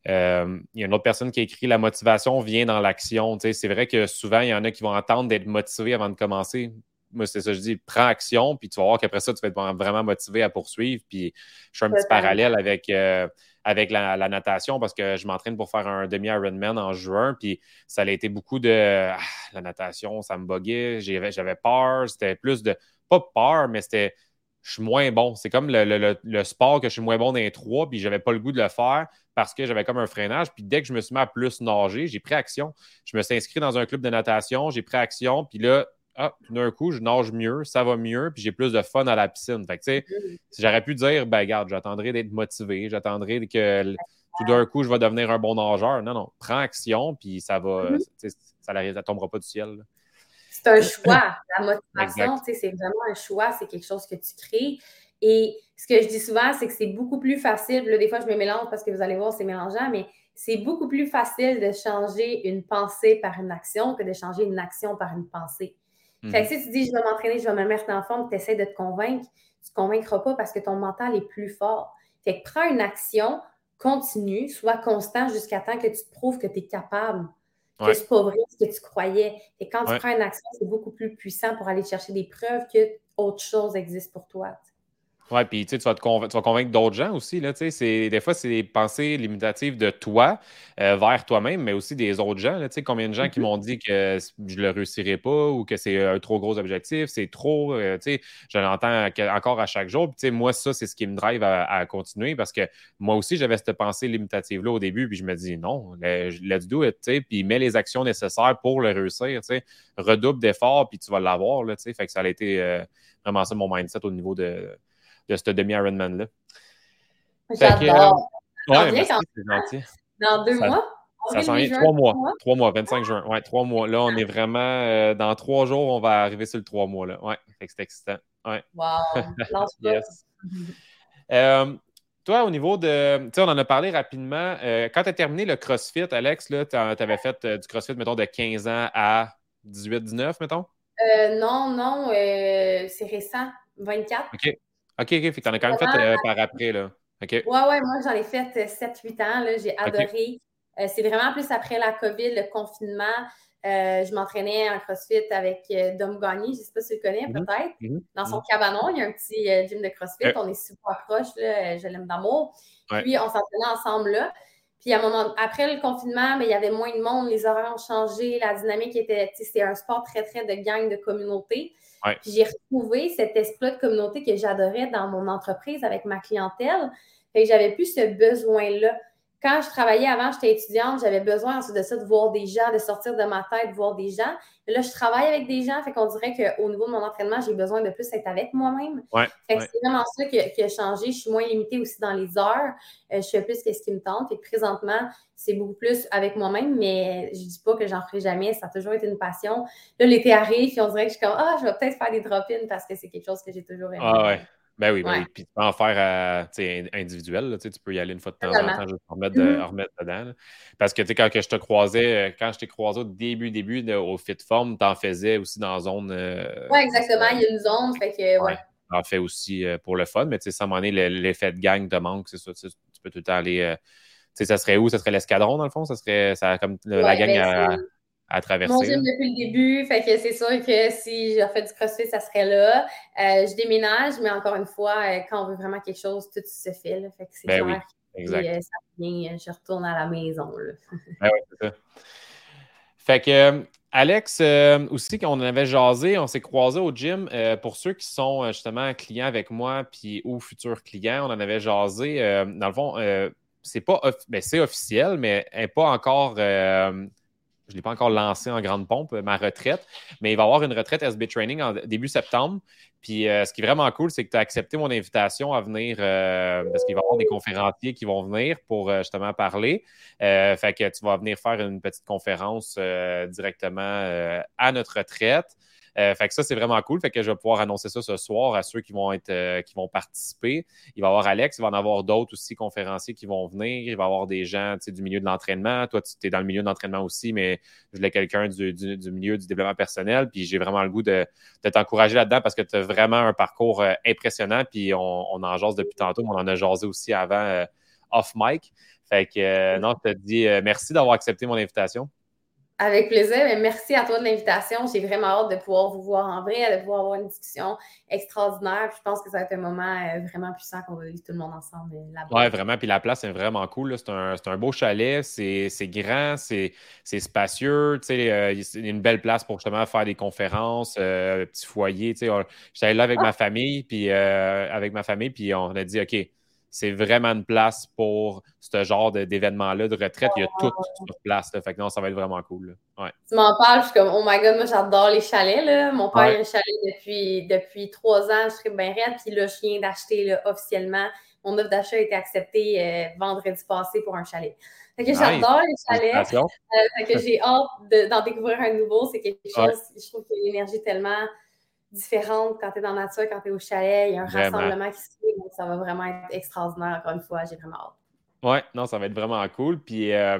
Euh, il y a une autre personne qui a écrit La motivation vient dans l'action. C'est vrai que souvent, il y en a qui vont attendre d'être motivés avant de commencer moi, c'est ça, je dis, prends action, puis tu vas voir qu'après ça, tu vas être vraiment motivé à poursuivre. Puis je fais un petit parallèle avec, euh, avec la, natation parce que je m'entraîne pour faire un demi-Ironman en juin, puis ça a été beaucoup de ah, la natation, ça me boguait, j'avais peur, c'était plus de, pas peur, mais c'était, je suis moins bon. C'est comme le, sport que je suis moins bon dans les trois, puis j'avais pas le goût de le faire parce que j'avais comme un freinage. Puis dès que je me suis mis à plus nager, j'ai pris action. Je me suis inscrit dans un club de natation, j'ai pris action, puis là, ah, d'un coup, je nage mieux, ça va mieux, puis j'ai plus de fun à la piscine. Fait que, tu sais, mm. j'aurais pu dire, ben, regarde, j'attendrai d'être motivé, j'attendendrai que tout d'un coup, je vais devenir un bon nageur. Non, non, prends action, puis ça va, mm-hmm. ça ne tombera pas du ciel. C'est un choix. La motivation, c'est vraiment un choix, c'est quelque chose que tu crées. Et ce que je dis souvent, c'est que c'est beaucoup plus facile. Là, des fois, je me mélange parce que vous allez voir, c'est mélangeant, mais c'est beaucoup plus facile de changer une pensée par une action que de changer une action par une pensée. Fait que mhm. si tu dis je vais m'entraîner, je vais me mettre en forme, tu essaies de te convaincre, tu ne te convaincras pas parce que ton mental est plus fort. Fait que prends une action, continue, sois constant jusqu'à temps que tu te prouves que tu es capable. Que c'est pas vrai ce que tu croyais. Et quand tu prends une action, c'est beaucoup plus puissant pour aller chercher des preuves que autre chose existe pour toi. Oui, puis tu vas, te convaincre d'autres gens aussi. Là, des fois, c'est des pensées limitatives de toi euh, vers toi-même, mais aussi des autres gens. Là, combien de gens qui mm-hmm. m'ont dit que je ne le réussirais pas ou que c'est un trop gros objectif, c'est trop. Euh, je l'entends encore à chaque jour. Puis, moi, ça, c'est ce qui me drive à, continuer parce que moi aussi, j'avais cette pensée limitative-là au début, puis je me dis non, let's do it. Puis mets les actions nécessaires pour le réussir. Redouble d'efforts, puis tu vas l'avoir. Fait que ça a été euh, vraiment ça mon mindset au niveau de de ce demi-Ironman-là. J'adore. Euh, ouais, merci, c'est gentil. Dans deux mois? Ça s'en vient trois mois. Trois mois, 25 juin. Ouais, trois mois. Là, on est vraiment euh, dans trois jours, on va arriver sur le trois mois. Là. Ouais, c'est excitant. Ouais. Wow. yes. euh, toi, au niveau de. Tu sais, on en a parlé rapidement. Euh, quand tu as terminé le CrossFit, Alex, tu avais fait du CrossFit, mettons, de 15 ans à 18, 19, mettons? non, non, c'est récent. 24. OK. OK, OK. Fait que en as quand même fait euh, par après, là. OK. Ouais, ouais, moi, j'en ai fait 7-8 euh, ans. J'ai adoré. Euh, c'est vraiment plus après la COVID, le confinement. je m'entraînais en CrossFit avec Dom Gagné, je ne sais pas si tu le connais, mm-hmm. peut-être. Mm-hmm. Dans son mm-hmm. cabanon, il y a un petit gym de CrossFit. On est super proches, je l'aime d'amour. Puis, on s'entraînait ensemble là. Puis, à un moment, après le confinement, mais il y avait moins de monde, les horaires ont changé, la dynamique était, c'était un sport très, très de gang, de communauté. J'ai retrouvé cet esprit de communauté que j'adorais dans mon entreprise avec ma clientèle. Fait que j'avais plus ce besoin-là quand je travaillais avant, j'étais étudiante, j'avais besoin de ça de voir des gens, de sortir de ma tête, de voir des gens. Là, je travaille avec des gens, fait qu'on dirait qu'au niveau de mon entraînement, j'ai besoin de plus être avec moi-même. Ouais, c'est vraiment ça qui, a changé. Je suis moins limitée aussi dans les heures. Euh, je fais plus ce qui me tente. Et présentement, c'est beaucoup plus avec moi-même, mais je dis pas que j'en ferai jamais. Ça a toujours été une passion. Là, l'été arrive, puis on dirait que je suis comme Ah, je vais peut-être faire des drop-ins parce que c'est quelque chose que j'ai toujours aimé. Ah ouais. Ben oui, ben Puis tu peux en faire individuel. tu peux y aller une fois de temps en temps, juste remettre, mm-hmm. remettre dedans. Parce que quand je te croisais, euh, quand je t'ai croisé au début, début au fit form, tu en faisais aussi dans la zone. Euh, oui, exactement. Il y a une zone. Fait que, ouais. Tu en fais aussi euh, pour le fun, mais tu sais, sans donné, l'effet de gang te manque, c'est ça. Tu peux tout le temps aller. tu sais, ça serait où? Ça serait l'escadron, dans le fond? Ça serait ça, comme la gang ben, à à traverser. Mon gym depuis le début, fait que c'est sûr que si j'ai fait du crossfit, ça serait là. Euh, je déménage, mais encore une fois, euh, quand on veut vraiment quelque chose, tout se fait. Là, fait que c'est ben clair. Oui, exact. Euh, ça vient, je retourne à la maison. Là. ben oui, c'est ça. Fait que Alex, aussi, quand on avait jasé, on s'est croisé au gym. pour ceux qui sont justement clients avec moi puis ou futurs clients, on en avait jasé. dans le fond, c'est pas ben, c'est officiel, mais pas encore je ne l'ai pas encore lancé en grande pompe, ma retraite, mais il va y avoir une retraite SB Training en début septembre. Puis euh, ce qui est vraiment cool, c'est que tu as accepté mon invitation à venir euh, parce qu'il va y avoir des conférenciers qui vont venir pour euh, justement parler. fait que tu vas venir faire une petite conférence directement à notre retraite. Euh, fait que ça, c'est vraiment cool. Fait que je vais pouvoir annoncer ça ce soir à ceux qui vont être euh, qui vont participer. Il va y avoir Alex, il va en avoir d'autres aussi conférenciers qui vont venir. Il va y avoir des gens du milieu de l'entraînement. Toi, tu es dans le milieu de l'entraînement aussi, mais je voulais quelqu'un du, milieu du développement personnel. Puis j'ai vraiment le goût de, t'encourager là-dedans parce que tu as vraiment un parcours euh, impressionnant. Puis on, on, en jase depuis tantôt, mais on en a jasé aussi avant off mic. Fait que non, je te dis merci d'avoir accepté mon invitation. Avec plaisir. Mais merci à toi de l'invitation. J'ai vraiment hâte de pouvoir vous voir en vrai, de pouvoir avoir une discussion extraordinaire. je pense que ça va être un moment euh, vraiment puissant qu'on va vivre tout le monde ensemble euh, là-bas. Oui, vraiment. Puis la place est vraiment cool. C'est un, beau chalet. C'est grand. C'est spacieux. Euh, c'est une belle place pour justement faire des conférences, un petit foyer. J'étais là avec ah! ma famille. Puis avec ma famille. Puis on a dit OK c'est vraiment une place pour ce genre d'événement-là, de retraite. Il y a tout sur place. Fait que non, ça va être vraiment cool. Ouais. Tu m'en parles, je suis comme, oh my god, moi j'adore les chalets. Là. Mon père a un chalet depuis, depuis trois ans, je serais bien raide. Puis là, je viens d'acheter officiellement. Mon offre d'achat a été acceptée euh, vendredi passé pour un chalet. Fait que j'adore les chalets. Euh, fait que j'ai hâte d'en découvrir un nouveau. C'est quelque chose, je trouve qu'il y a une énergie tellement différente quand tu es dans la nature, quand tu es au chalet. Il y a un rassemblement qui se fait. Donc, ça va vraiment être extraordinaire. Encore une fois, j'ai vraiment hâte. Oui, non, ça va être vraiment cool. Puis, euh,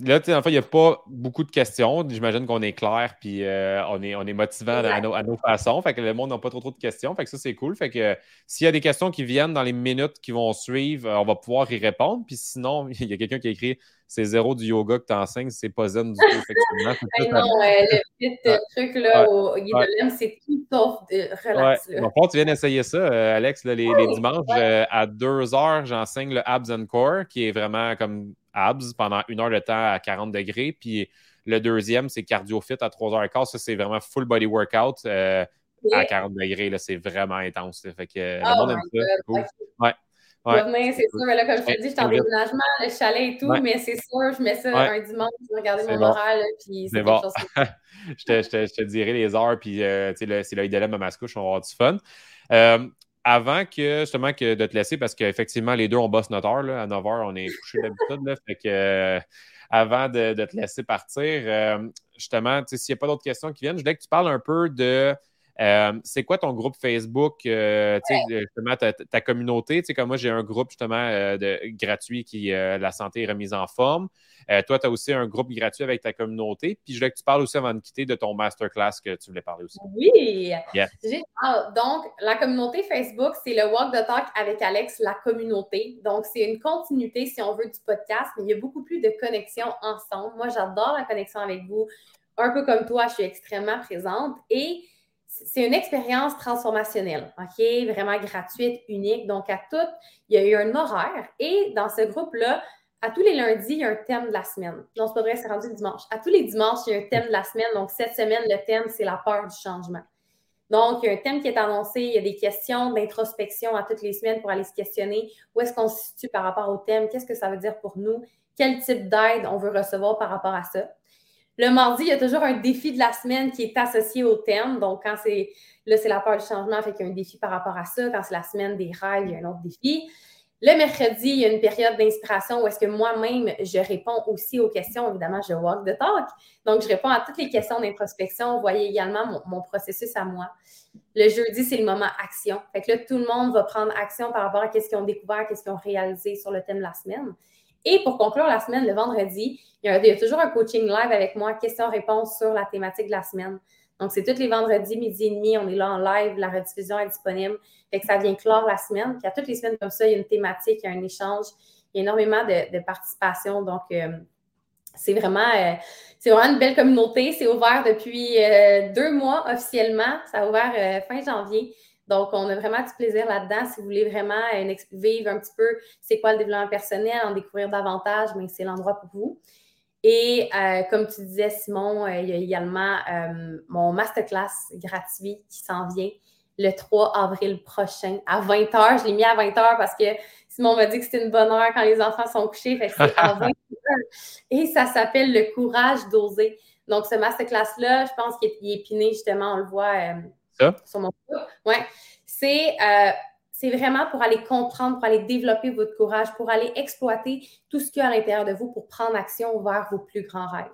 Là, en fait, il n'y a pas beaucoup de questions. J'imagine qu'on est clair puis euh, on, est, on est motivant à nos, à nos, façons. Fait que le monde n'a pas trop, trop de questions. Fait que ça, c'est cool. Fait que s'il y a des questions qui viennent dans les minutes qui vont suivre, on va pouvoir y répondre. Puis sinon, il y a quelqu'un qui a écrit c'est zéro du yoga que tu enseignes, c'est pas zen du tout, effectivement. non, le petit truc là, au guide c'est tout sauf de relax. Ouais. tu viens d'essayer ça, euh, Alex, les, dimanches, euh, à deux heures, j'enseigne le abs and core, qui est vraiment comme abs pendant une heure de temps à 40 degrés. Puis le deuxième, c'est cardio fit à 3h15. Ça, c'est vraiment full body workout. Euh, à 40 degrés, c'est vraiment intense. Fait que le oh monde aime ça. Cool. Ouais c'est sûr. Là, comme je te dis, je suis en déménagement, le chalet et tout, mais c'est sûr, je mets ça un dimanche, je vais regarder mon horaire, puis c'est bon. je, te, je, te, je, te, dirai les heures, puis euh, c'est l'œil de à ma couche, on va avoir du fun. Euh, avant que justement que de te laisser, parce qu'effectivement, les deux, on bosse notre heure. Là, à 9 h, on est couché d'habitude. fait que euh, avant de, te laisser partir, justement, s'il n'y a pas d'autres questions qui viennent, je voulais que tu parles un peu de euh, c'est quoi ton groupe Facebook, euh, justement, ta, ta communauté? Comme moi, j'ai un groupe justement euh, de, gratuit qui La santé est remise en forme. toi, tu as aussi un groupe gratuit avec ta communauté. Puis je voulais que tu parles aussi avant de quitter de ton masterclass que tu voulais parler aussi. Oui. Donc, la communauté Facebook, c'est le Walk the Talk avec Alex, la communauté. Donc, c'est une continuité, si on veut, du podcast, mais il y a beaucoup plus de connexions ensemble. Moi, j'adore la connexion avec vous. Un peu comme toi, je suis extrêmement présente. Et c'est une expérience transformationnelle, OK? Vraiment gratuite, unique. Donc, à toutes, il y a eu un horaire. Et dans ce groupe-là, à tous les lundis, il y a un thème de la semaine. Non, c'est pas vrai, c'est rendu le dimanche. À tous les dimanches, il y a un thème de la semaine. Donc, cette semaine, le thème, c'est la peur du changement. Donc, il y a un thème qui est annoncé, il y a des questions d'introspection à toutes les semaines pour aller se questionner où est-ce qu'on se situe par rapport au thème, qu'est-ce que ça veut dire pour nous, quel type d'aide on veut recevoir par rapport à ça? Le mardi, il y a toujours un défi de la semaine qui est associé au thème. Donc, quand c'est là, c'est la peur du changement, fait qu'il y a un défi par rapport à ça. Quand c'est la semaine des rêves, il y a un autre défi. Le mercredi, il y a une période d'inspiration où est-ce que moi-même, je réponds aussi aux questions. Évidemment, je walk the talk. Donc, je réponds à toutes les questions d'introspection. Vous voyez également mon, processus à moi. Le jeudi, c'est le moment action. Fait que là, tout le monde va prendre action par rapport à ce qu'ils ont découvert, qu'est-ce qu'ils ont réalisé sur le thème de la semaine. Et pour conclure la semaine, le vendredi, il y a, toujours un coaching live avec moi, questions-réponses sur la thématique de la semaine. Donc, c'est tous les vendredis, midi et demi, on est là en live, la rediffusion est disponible. Que ça vient clore la semaine. Puis à toutes les semaines comme ça, il y a une thématique, il y a un échange, il y a énormément de, participation. Donc, euh, c'est vraiment, euh, c'est vraiment une belle communauté. C'est ouvert depuis euh, deux mois officiellement. Ça a ouvert fin janvier. Donc, on a vraiment du plaisir là-dedans. Si vous voulez vraiment euh, vivre un petit peu c'est quoi le développement personnel, en découvrir davantage, mais c'est l'endroit pour vous. Et euh, comme tu disais, Simon, euh, il y a également mon masterclass gratuit qui s'en vient le 3 avril prochain à 20h. Je l'ai mis à 20h parce que Simon m'a dit que c'était une bonne heure quand les enfants sont couchés. Fait que c'est à 20h. Et ça s'appelle le courage d'oser. Donc, ce masterclass-là, je pense qu'il est, épiné, justement, on le voit sur mon Ouais. C'est, euh, c'est vraiment pour aller comprendre, pour aller développer votre courage, pour aller exploiter tout ce qu'il y a à l'intérieur de vous pour prendre action vers vos plus grands rêves.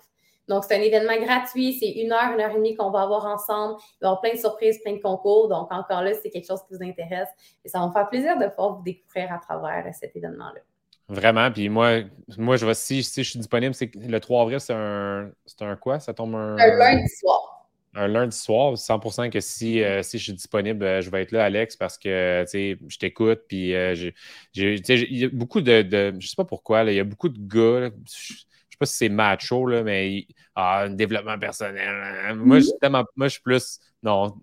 Donc, c'est un événement gratuit, c'est une heure, une heure et demie qu'on va avoir ensemble. Il va y avoir plein de surprises, plein de concours. Donc, encore là, c'est quelque chose qui vous intéresse. Et ça va me faire plaisir de pouvoir vous découvrir à travers cet événement-là. Vraiment. Puis moi, moi je vais, si, si je suis disponible, c'est le 3 avril, c'est un, c'est un quoi? Ça tombe un. Un lundi soir un lundi soir, 100% que si, euh, si je suis disponible, euh, je vais être là, Alex, parce que je t'écoute. Puis euh, il y a beaucoup de, de, Je sais pas pourquoi, il y a beaucoup de gars. je ne sais pas si c'est macho, là, mais ah, un développement personnel. Hein. Moi, je, moi, je suis plus. Non,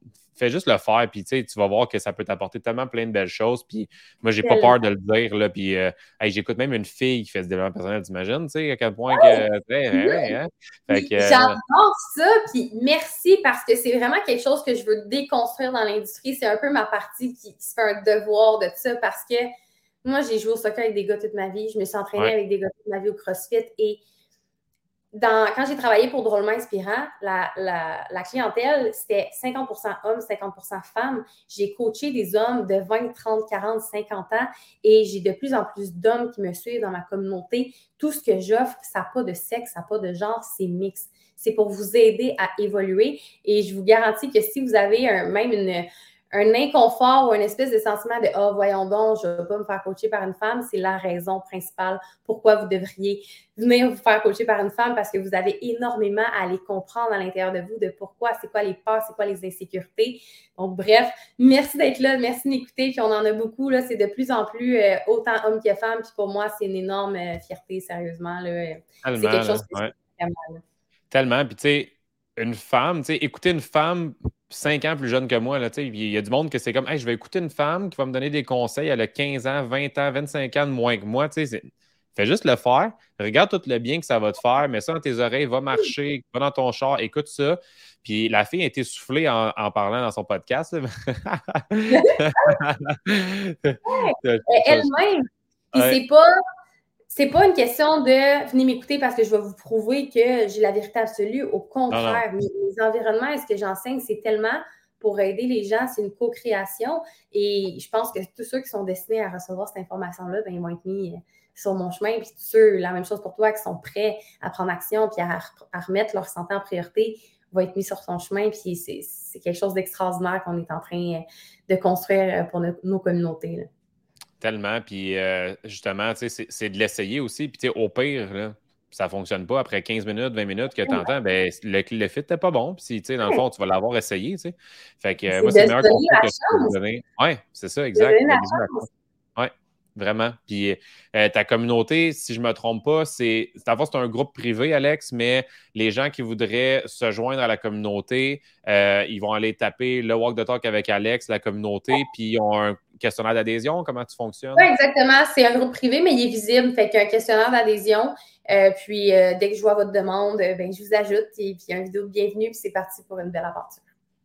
fais juste le faire, puis tu vas voir que ça peut t'apporter tellement plein de belles choses. Puis moi, j'ai pas peur de le dire. Là, puis euh, j'écoute même une fille qui fait ce développement personnel, t'imagines, tu sais, à quel point que. Hein, hein? J'adore ça, puis merci parce que c'est vraiment quelque chose que je veux déconstruire dans l'industrie. C'est un peu ma partie qui, se fait un devoir de ça parce que moi, j'ai joué au soccer avec des gars toute ma vie. Je me suis entraînée avec des gars toute ma vie au CrossFit et quand j'ai travaillé pour Drôlement Inspirant, la, la, clientèle, c'était 50% hommes, 50% femmes. J'ai coaché des hommes de 20, 30, 40, 50 ans et j'ai de plus en plus d'hommes qui me suivent dans ma communauté. Tout ce que j'offre, ça n'a pas de sexe, ça n'a pas de genre, c'est mix. C'est pour vous aider à évoluer et je vous garantis que si vous avez même une, un inconfort ou une espèce de sentiment de Ah, oh, voyons donc, je ne vais pas me faire coacher par une femme, c'est la raison principale pourquoi vous devriez venir vous faire coacher par une femme parce que vous avez énormément à aller comprendre à l'intérieur de vous de pourquoi, c'est quoi les peurs, c'est quoi les insécurités. Donc, bref, merci d'être là, merci d'écouter. Puis on en a beaucoup, là, c'est de plus en plus euh, autant hommes que femmes. Puis pour moi, c'est une énorme euh, fierté, sérieusement. C'est quelque chose qui ouais. Tellement. Puis tu sais, une femme, tu sais, écouter une femme cinq ans plus jeune que moi, il y a du monde que c'est comme, hey, je vais écouter une femme qui va me donner des conseils, elle a 15 ans, 20 ans, 25 ans de moins que moi, tu sais, fais juste le faire, regarde tout le bien que ça va te faire, mets ça dans tes oreilles, va marcher, va dans ton char, écoute ça. Puis la fille a été soufflée en, parlant dans son podcast. Elle-même. c'est pas c'est pas une question de venir m'écouter parce que je vais vous prouver que j'ai la vérité absolue. Au contraire, Mes, environnements et ce que j'enseigne, c'est tellement pour aider les gens, c'est une co-création. Et je pense que tous ceux qui sont destinés à recevoir cette information-là, ben, ils vont être mis euh, sur mon chemin. Puis tous ceux, la même chose pour toi, qui sont prêts à prendre action puis à, remettre leur santé en priorité, vont être mis sur son chemin. Puis c'est quelque chose d'extraordinaire qu'on est en train euh, de construire euh, pour nos, communautés. Tellement. Puis euh, justement, c'est de l'essayer aussi. Puis au pire, là, ça ne fonctionne pas après 15 minutes, 20 minutes que tu entends, ben, le, le fit n'était pas bon. Puis, dans le fond, tu vas l'avoir essayé. Fait que moi, c'est le meilleur conseil que je peux te donner. Oui, c'est ça, exact. Oui, vraiment. Puis euh, ta communauté, si je ne me trompe pas, c'est c'est un groupe privé, Alex, mais les gens qui voudraient se joindre à la communauté, euh, ils vont aller taper le Walk the Talk avec Alex, la communauté, puis ils ont un questionnaire d'adhésion? Comment tu fonctionnes? Oui, exactement. C'est un groupe privé, mais il est visible. Fait qu'un questionnaire d'adhésion. Euh, puis euh, dès que je vois votre demande, euh, ben, je vous ajoute et puis une vidéo de bienvenue, puis c'est parti pour une belle aventure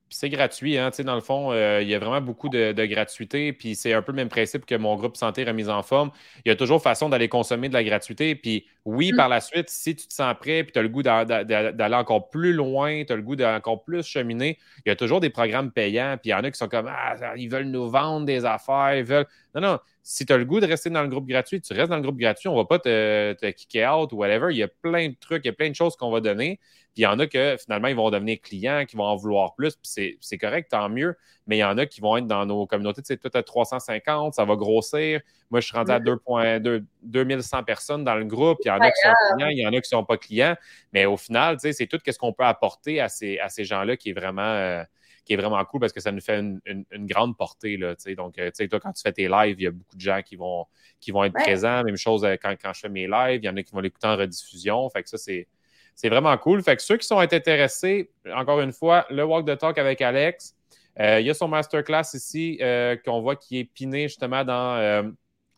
c'est gratuit, hein, dans le fond, euh, il y a vraiment beaucoup de, gratuité, puis c'est un peu le même principe que mon groupe santé remise en forme. Il y a toujours façon d'aller consommer de la gratuité, puis oui, mm. par la suite, si tu te sens prêt, puis tu as le goût d'aller encore plus loin, tu as le goût d'encore plus cheminer, il y a toujours des programmes payants, puis il y en a qui sont comme, ah, ils veulent nous vendre des affaires, ils veulent... Non, non, si tu as le goût de rester dans le groupe gratuit, tu restes dans le groupe gratuit, on ne va pas te, te kicker out ou whatever, il y a plein de trucs, il y a plein de choses qu'on va donner, puis il y en a que finalement, ils vvont devenir clients, qui vont en vouloir plus. Puis c'est correct, tant mieux. Mais il y en a qui vont être dans nos communautés. Tu sais, tout à 350, ça va grossir. Moi, je suis rendu à 2.2 2100 personnes dans le groupe. Il y en a qui sont clients, il y en a qui ne sont pas clients. Mais au final, tu sais, c'est tout ce qu'on peut apporter à ces, à ces gens-là qui est vraiment. Euh, qui est vraiment cool parce que ça nous fait une, grande portée. Là, Donc, euh, tu sais, toi, quand tu fais tes lives, il y a beaucoup de gens qui vont, qui vont être présents. Même chose euh, quand, quand je fais mes lives, il y en a qui vont l'écouter en rediffusion. Fait que ça, c'est, c'est vraiment cool. Fait que ceux qui sont intéressés, encore une fois, le Walk the Talk avec Alex, euh, il y a son masterclass ici euh, qu'on voit qui est piné justement dans euh,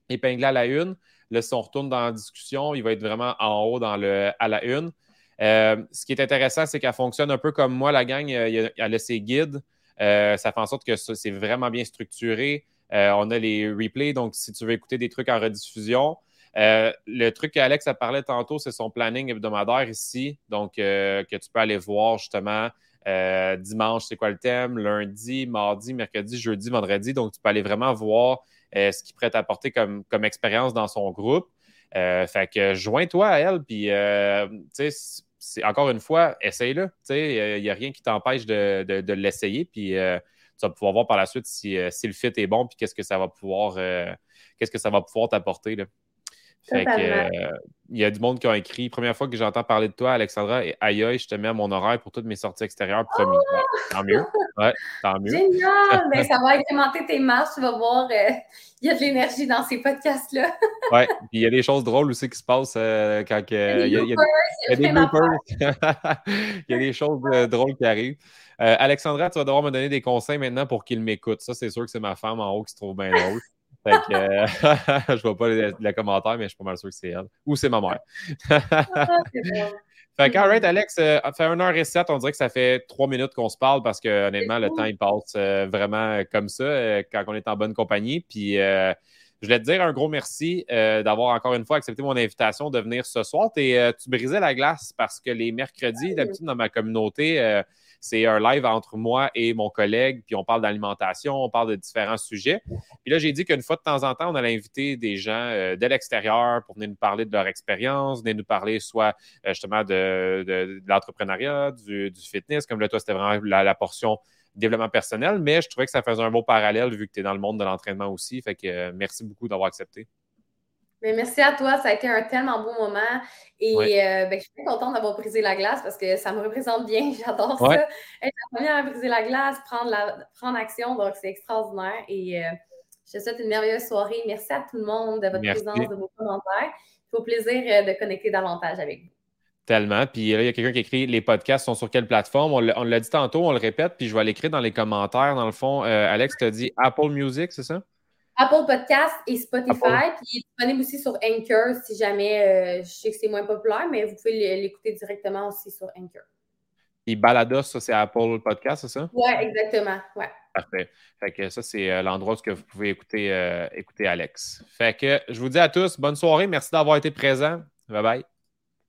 épinglé à la une. Là, si on retourne dans la discussion, il va être vraiment en haut dans le à la une. Ce qui est intéressant, c'est qu'elle fonctionne un peu comme moi, la gang. elle a ses guides. ça fait en sorte que c'est vraiment bien structuré. on a les replays, donc si tu veux écouter des trucs en rediffusion, euh, le truc qu'Alex a parlé tantôt, c'est son planning hebdomadaire ici. Donc, euh, que tu peux aller voir justement euh, dimanche, c'est quoi le thème, lundi, mardi, mercredi, jeudi, vendredi. Donc, tu peux aller vraiment voir ce qu'il pourrait t'apporter comme, comme expérience dans son groupe. fait que joins-toi à elle, puis tu sais, encore une fois, essaye-le. Il n'y a rien qui t'empêche de, l'essayer, puis tu vas pouvoir voir par la suite si, le fit est bon, puis qu'est-ce que ça va pouvoir, qu'est-ce que ça va pouvoir t'apporter. Fait que, euh, il y a du monde qui a écrit Première fois que j'entends parler de toi, Alexandra, et aïe aïe, je te mets à mon horaire pour toutes mes sorties extérieures, promis. Oh! tant mieux. Ouais, tant mieux. Génial! Mais ben, ça va incrémenter tes marches, tu vas voir, euh, il y a de l'énergie dans ces podcasts-là. ouais, puis il y a des choses drôles aussi qui se passent euh, quand il y a, il y a, il y a des bloopers. il y a des choses drôles qui arrivent. Alexandra, tu vas devoir me donner des conseils maintenant pour qu'il m'écoute. Ça, c'est sûr que c'est ma femme en haut qui se trouve bien drôle. Fait que, euh, je vois pas les, commentaires, mais je suis pas mal sûr que c'est elle. Ou c'est ma mère. Ah, fait que, alright, Alex, euh, fait 1h07, on dirait que ça fait trois minutes qu'on se parle parce que, honnêtement, le temps, il passe euh, vraiment comme ça quand on est en bonne compagnie. Puis, je voulais te dire un gros merci d'avoir encore une fois accepté mon invitation de venir ce soir. Et tu brisais la glace parce que les mercredis, d'habitude, dans ma communauté, c'est un live entre moi et mon collègue, puis on parle d'alimentation, on parle de différents sujets. Puis là, j'ai dit qu'une fois de temps en temps, on allait inviter des gens euh, de l'extérieur pour venir nous parler de leur expérience, venir nous parler soit euh, justement de, l'entrepreneuriat, du, fitness, comme là, toi, c'était vraiment la, portion développement personnel, mais je trouvais que ça faisait un beau parallèle vu que tu es dans le monde de l'entraînement aussi. Fait que merci beaucoup d'avoir accepté. Mais merci à toi, ça a été un tellement beau moment. Et ben, je suis très contente d'avoir brisé la glace parce que ça me représente bien. J'adore ça. Être la première à briser la glace, prendre, la, prendre action, donc c'est extraordinaire. Et je te souhaite une merveilleuse soirée. Merci à tout le monde de votre présence, de vos commentaires. Il faut plaisir euh, de connecter davantage avec vous. Tellement. Puis là, il y a quelqu'un qui écrit les podcasts sont sur quelle plateforme? On l'a dit tantôt, on le répète, puis je vais l'écrire dans les commentaires. Dans le fond, euh, Alex t'a dit Apple Music, c'est ça? Apple Podcast et Spotify. Puis il est disponible aussi sur Anchor si jamais, euh, je sais que c'est moins populaire, mais vous pouvez l'écouter directement aussi sur Anchor. Et Balados, ça, c'est Apple Podcast, c'est ça? Oui, exactement. Ouais. Parfait. Fait que ça, c'est euh, l'endroit où vous pouvez écouter, euh, écouter Alex. Fait que je vous dis à tous, bonne soirée. Merci d'avoir été présent. Bye bye.